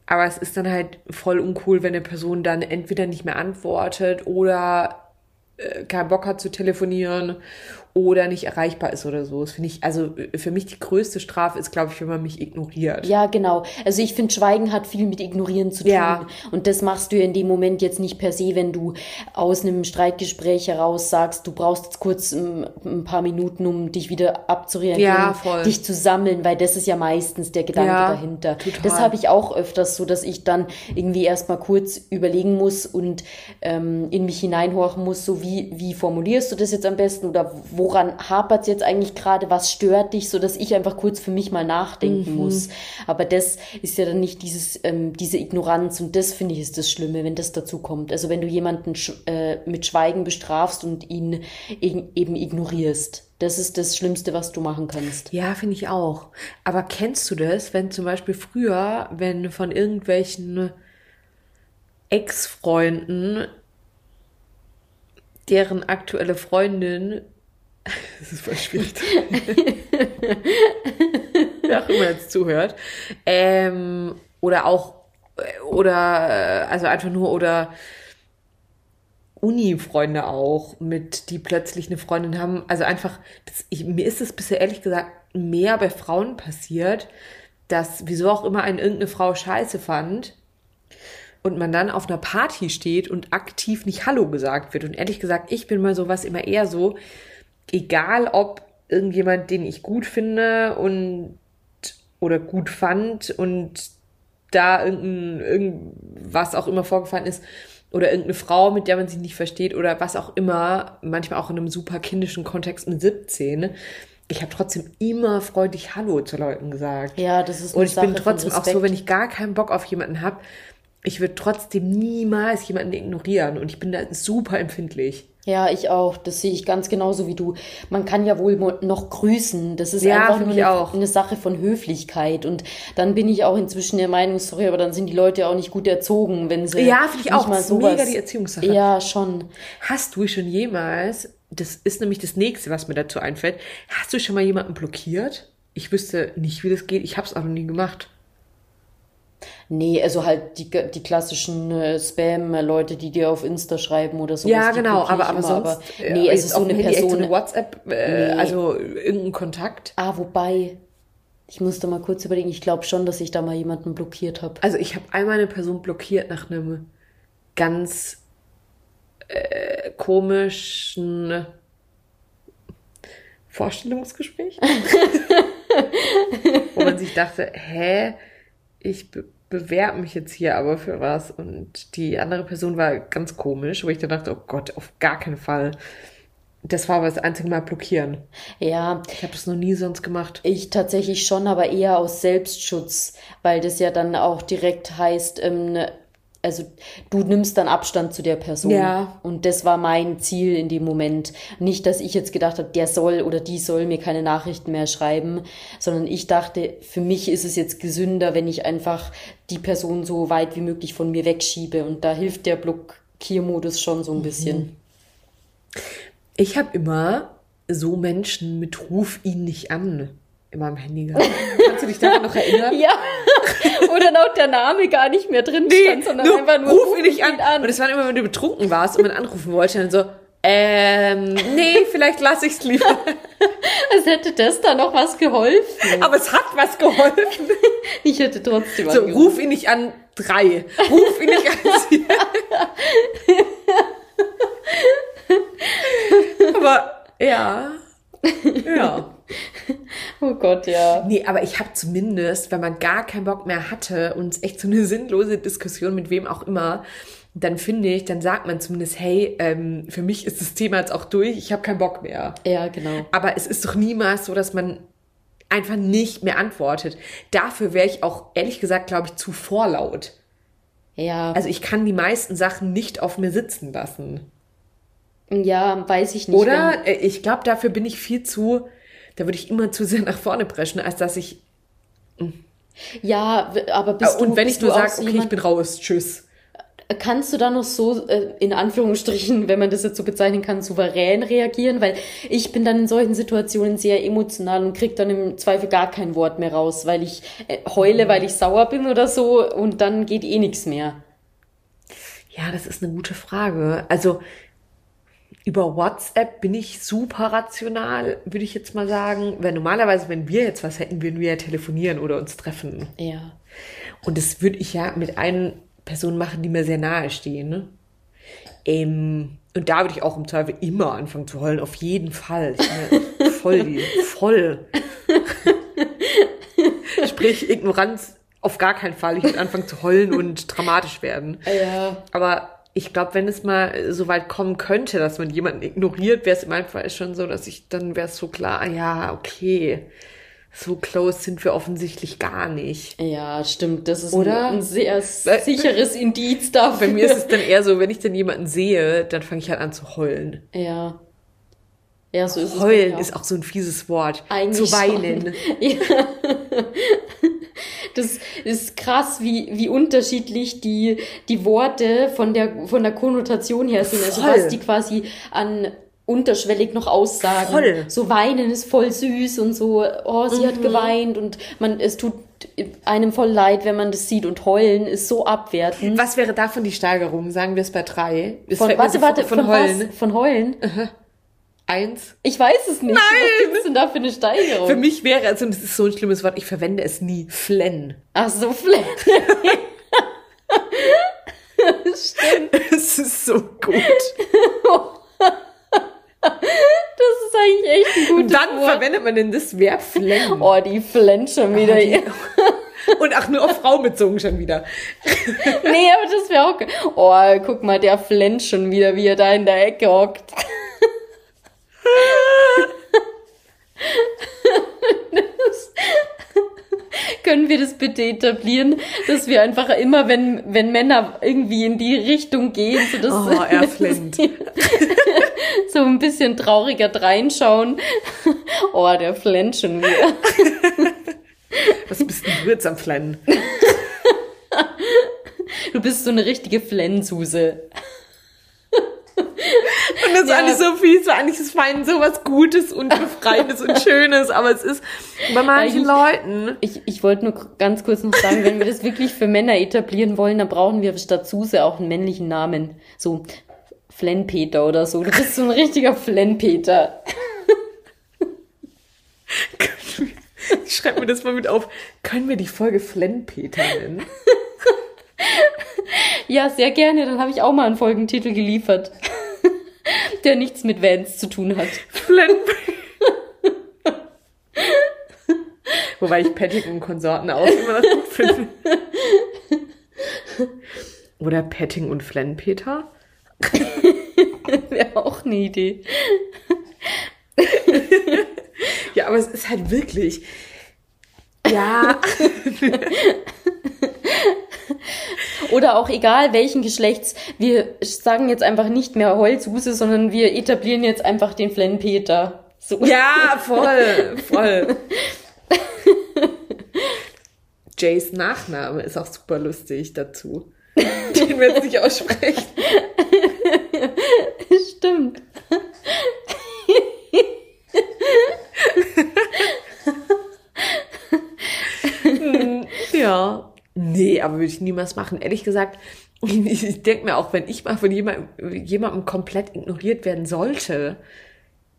Aber es ist dann halt voll uncool, wenn eine Person dann entweder nicht mehr antwortet oder äh, keinen Bock hat zu telefonieren oder nicht erreichbar ist oder so. Das finde ich, also für mich die größte Strafe ist, glaube ich, wenn man mich ignoriert. Ja, genau. Also ich finde, Schweigen hat viel mit Ignorieren zu tun. Ja. Und das machst du in dem Moment jetzt nicht per se, wenn du aus einem Streitgespräch heraus sagst, du brauchst jetzt kurz ein, ein paar Minuten, um dich wieder abzureagieren, Ja, voll. dich zu sammeln, weil das ist ja meistens der Gedanke Ja, dahinter. total. Das habe ich auch öfters so, dass ich dann irgendwie erstmal kurz überlegen muss und ähm, in mich hineinhorchen muss, so wie, wie formulierst du das jetzt am besten oder woran hapert es jetzt eigentlich gerade, was stört dich, so dass ich einfach kurz für mich mal nachdenken Mhm. muss. Aber das ist ja dann nicht dieses, ähm, diese Ignoranz und das finde ich ist das Schlimme, wenn das dazu kommt. Also wenn du jemanden sch äh, mit Schweigen bestrafst und ihn eben ignorierst. Das ist das Schlimmste, was du machen kannst. Ja, finde ich auch. Aber kennst du das, wenn zum Beispiel früher, wenn von irgendwelchen Ex-Freunden deren aktuelle Freundin, das ist voll schwierig, wer auch immer jetzt zuhört, ähm, oder auch, oder, also einfach nur, oder Uni-Freunde auch, mit die plötzlich eine Freundin haben. Also einfach, das, ich, mir ist es bisher ehrlich gesagt mehr bei Frauen passiert, dass wieso auch immer eine irgendeine Frau scheiße fand und man dann auf einer Party steht und aktiv nicht Hallo gesagt wird. Und ehrlich gesagt, ich bin mal sowas immer eher so, egal ob irgendjemand, den ich gut finde und oder gut fand und da irgendein, irgendwas auch immer vorgefallen ist oder irgendeine Frau, mit der man sich nicht versteht oder was auch immer, manchmal auch in einem super kindischen Kontext mit 17. Ich habe trotzdem immer freundlich Hallo zu Leuten gesagt. Ja, das ist Und eine ich bin Sache von trotzdem auch so, wenn ich gar keinen Bock auf jemanden habe, ich würde trotzdem niemals jemanden ignorieren und ich bin da super empfindlich. Ja, ich auch. Das sehe ich ganz genauso wie du. Man kann ja wohl noch grüßen. Das ist Ja, einfach nur eine, auch. eine Sache von Höflichkeit. Und dann bin ich auch inzwischen der Meinung, sorry, aber dann sind die Leute auch nicht gut erzogen, wenn sie. Ja, finde ich auch. mal sowas- mega die Erziehungssache. Ja, schon. Hast du schon jemals, das ist nämlich das nächste, was mir dazu einfällt, hast du schon mal jemanden blockiert? Ich wüsste nicht, wie das geht. Ich habe es auch noch nie gemacht. Nee, also halt die, die klassischen äh, Spam-Leute, die dir auf Insta schreiben oder sowas. Ja, genau, aber, aber immer, sonst. äh, nee, jetzt also so eine Handy Person. So eine WhatsApp, äh, Nee. also irgendein Kontakt. Ah, wobei, ich musste mal kurz überlegen, ich glaube schon, dass ich da mal jemanden blockiert habe. Also ich habe einmal eine Person blockiert nach einem ganz äh, komischen Vorstellungsgespräch. Wo man sich dachte, hä, ich be bewerbe mich jetzt hier aber für was. Und die andere Person war ganz komisch, wo ich dann dachte, oh Gott, auf gar keinen Fall. Das war aber das einzige Mal blockieren. Ja, Ich habe das noch nie sonst gemacht. Ich tatsächlich schon, aber eher aus Selbstschutz, weil das ja dann auch direkt heißt, ähm, ne- also du nimmst dann Abstand zu der Person. Ja. Und das war mein Ziel in dem Moment. Nicht, dass ich jetzt gedacht habe, der soll oder die soll mir keine Nachrichten mehr schreiben, sondern ich dachte, für mich ist es jetzt gesünder, wenn ich einfach die Person so weit wie möglich von mir wegschiebe. Und da hilft der Blockiermodus schon so ein bisschen. Ich habe immer so Menschen mit Ruf ihn nicht an in meinem Handy gehabt. Kannst du dich daran noch erinnern? Ja, oder noch der Name gar nicht mehr drin stand, sondern nur, einfach nur ruf ihn nicht an. Und es war immer, wenn du betrunken warst und man anrufen wollte, dann so, ähm, nee, vielleicht lasse ich's lieber. Als hätte das da noch was geholfen. Aber es hat was geholfen. Ich hätte trotzdem So, angerufen. ruf ihn nicht an drei. Ruf ihn nicht an vier. Aber, ja. Ja. Oh Gott, ja. Nee, aber ich habe zumindest, wenn man gar keinen Bock mehr hatte und es echt so eine sinnlose Diskussion mit wem auch immer, dann finde ich, dann sagt man zumindest, hey, ähm, für mich ist das Thema jetzt auch durch, ich habe keinen Bock mehr. Ja, genau. Aber es ist doch niemals so, dass man einfach nicht mehr antwortet. Dafür wäre ich auch ehrlich gesagt, glaube ich, zu vorlaut. Ja, Also ich kann die meisten Sachen nicht auf mir sitzen lassen. ja, weiß ich nicht. Oder? Äh, Ich glaube, dafür bin ich viel zu, da würde ich immer zu sehr nach vorne preschen, als dass ich. Wenn, ja, w- aber bist du und wenn ich nur sage, okay, ich bin raus, tschüss. Kannst du da noch so, äh, in Anführungsstrichen, wenn man das jetzt so bezeichnen kann, souverän reagieren? Weil ich bin dann in solchen Situationen sehr emotional und krieg dann im Zweifel gar kein Wort mehr raus, weil ich äh, heule, weil ich sauer bin oder so und dann geht eh nichts mehr. Ja, das ist eine gute Frage. Also über WhatsApp bin ich super rational, würde ich jetzt mal sagen. Weil normalerweise, wenn wir jetzt was hätten, würden wir ja telefonieren oder uns treffen. Ja. Und das würde ich ja mit einer Person machen, die mir sehr nahe stehen. Ne? Ähm, und da würde ich auch im Zweifel immer anfangen zu heulen, auf jeden Fall. Ich voll, die, voll. Sprich, Ignoranz auf gar keinen Fall. Ich würde anfangen zu heulen und dramatisch werden. Ja. Aber ich glaube, wenn es mal so weit kommen könnte, dass man jemanden ignoriert, wäre es in meinem Fall schon so, dass ich, dann wäre es so klar, ah ja, okay, so close sind wir offensichtlich gar nicht. Ja, stimmt. Das ist Oder? ein, sehr sicheres Indiz dafür. Bei mir ist es dann eher so, wenn ich dann jemanden sehe, dann fange ich halt an zu heulen. Ja. Ja, so ist es. Heulen bei mir ist auch so ein fieses Wort. Eigentlich zu weinen. Schon. Ja. Das ist krass, wie, wie unterschiedlich die, die Worte von der, von der Konnotation her sind. Also Voll. was die quasi an unterschwellig noch aussagen. Voll. So weinen ist voll süß und so, oh, sie Mhm. hat geweint und man, es tut einem voll leid, wenn man das sieht und heulen ist so abwertend. Was wäre davon die Steigerung? Sagen wir es bei drei. Es Von, warte, so warte, von, von, Heulen. was? Von heulen? Eins. Ich weiß es nicht. Nein! Was gibt's denn da für eine Steigerung? Für mich wäre, also das ist so ein schlimmes Wort, ich verwende es nie. Flennen. Ach so, vielleicht. Stimmt. Es ist so gut. Das ist eigentlich echt ein gutes Dann Wort. verwendet man denn das Verb flennen. Oh, die flennt schon wieder. die- Und auch nur auf Frau bezogen schon wieder. nee, aber das wäre auch. Oh, guck mal, der flennt schon wieder, wie er da in der Ecke hockt. Das- Können wir das bitte etablieren, dass wir einfach immer, wenn, wenn Männer irgendwie in die Richtung gehen, so, dass, Oh, er flennt. so ein bisschen trauriger reinschauen. Oh, der flennt schon wieder. Was bist denn du jetzt am Flennen? Du bist so eine richtige Flensuse. Das ist Ja. eigentlich so viel, so eigentlich ist Weinen so was Gutes und Befreiendes und Schönes, aber es ist bei manchen Eigentlich- Leuten. Ich, ich wollte nur ganz kurz noch sagen, wenn wir das wirklich für Männer etablieren wollen, dann brauchen wir statt Suse auch einen männlichen Namen. So Flenpeter oder so. Du bist so ein richtiger Flenpeter. Ich schreibe mir das mal mit auf. Können wir die Folge Flennpeter nennen? Ja, sehr gerne. Dann habe ich auch mal einen Folgentitel geliefert, der nichts mit Vans zu tun hat. Flennpeter. Wobei ich Patrick und Konsorten auch immer noch gut finde. Oder Petting und Flennpeter? Wäre auch eine Idee. Ja, aber es ist halt wirklich. Ja. Oder auch egal welchen Geschlechts. Wir sagen jetzt einfach nicht mehr Heulsuse, sondern wir etablieren jetzt einfach den Flenpeter. So. Ja, voll, voll. Jays Nachname ist auch super lustig dazu. Den wir jetzt nicht aussprechen. Stimmt. Ja. Nee, aber würde ich niemals machen. Ehrlich gesagt, ich denke mir auch, wenn ich mal von jemandem, jemandem komplett ignoriert werden sollte,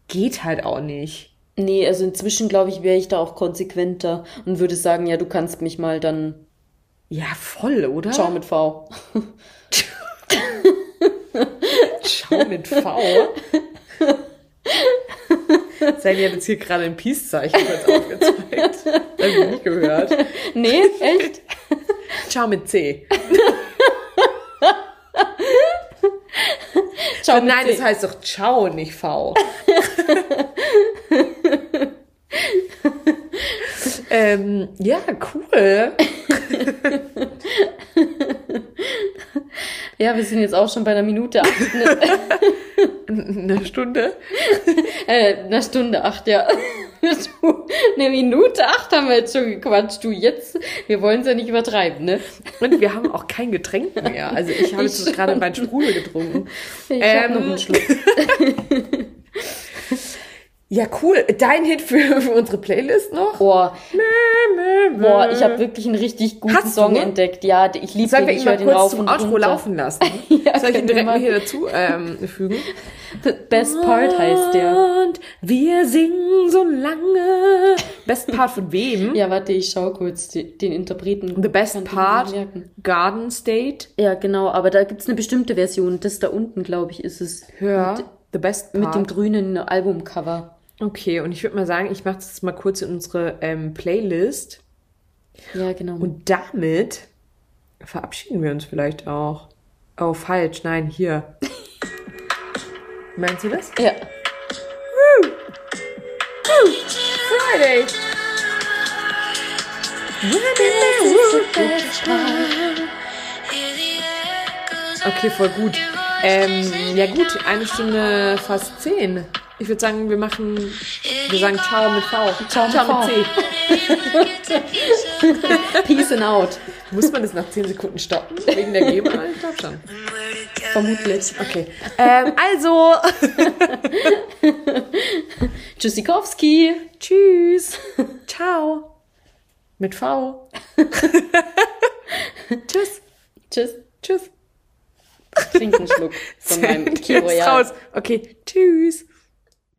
geht halt auch nicht. Nee, also inzwischen glaube ich, wäre ich da auch konsequenter und würde sagen, ja, du kannst mich mal dann Ja, voll, oder? Ciao mit V. Schau mit V. Sally hat jetzt hier gerade ein Peace-Zeichen kurz aufgezeigt. Hab ich nicht gehört. Nee, echt? Ciao mit C. Ciao Nein, das heißt doch Ciao, nicht V. ähm, ja, cool. Ja, wir sind jetzt auch schon bei einer Minute acht, ne, Eine Stunde. äh, einer Stunde acht, ja. Du, eine Minute acht haben wir jetzt schon gequatscht. Du, jetzt, wir wollen es ja nicht übertreiben, ne? Und wir haben auch kein Getränk mehr. Also ich habe jetzt gerade meinen Sprudel getrunken. Ich Ähm, noch einen Schluck. Ja, cool. Dein Hit für, für unsere Playlist noch? Boah, boah, ich habe wirklich einen richtig guten Hast du? Song entdeckt. Ja, ich liebe den, ich höre mal den rauf zum und Outro runter. laufen lassen? Ja, Soll ich ihn direkt mal hier dazu ähm, fügen? The Best Part heißt der. Und wir singen so lange. Best Part von wem? Ja, warte, ich schau kurz den Interpreten. The Best Part. Garden State. Ja, genau, aber da gibt's eine bestimmte Version. Das da unten, glaube ich, ist es. Hör. Mit, The Best Part. mit dem grünen Albumcover. Okay, und ich würde mal sagen, ich mache das mal kurz in unsere ähm, Playlist. Ja, genau. Und damit verabschieden wir uns vielleicht auch. Oh, falsch. Nein, hier. Meinst du das? ja. Friday. Okay, voll gut. Ähm, ja gut, eine Stunde fast zehn. Ich würde sagen, wir machen, wir sagen Ciao mit V. Ciao mit Ciao V. mit C. Peace and out. Muss man das nach zehn Sekunden stoppen? Wegen der GEMA? Ich glaube schon. Vermutlich. Okay. Ähm, also, Tschüssikowski. tschüss. Ciao. Mit V. Tschüss. Tschüss. Tschüss. Trink einen Schluck von meinem Kiro raus. Okay, tschüss.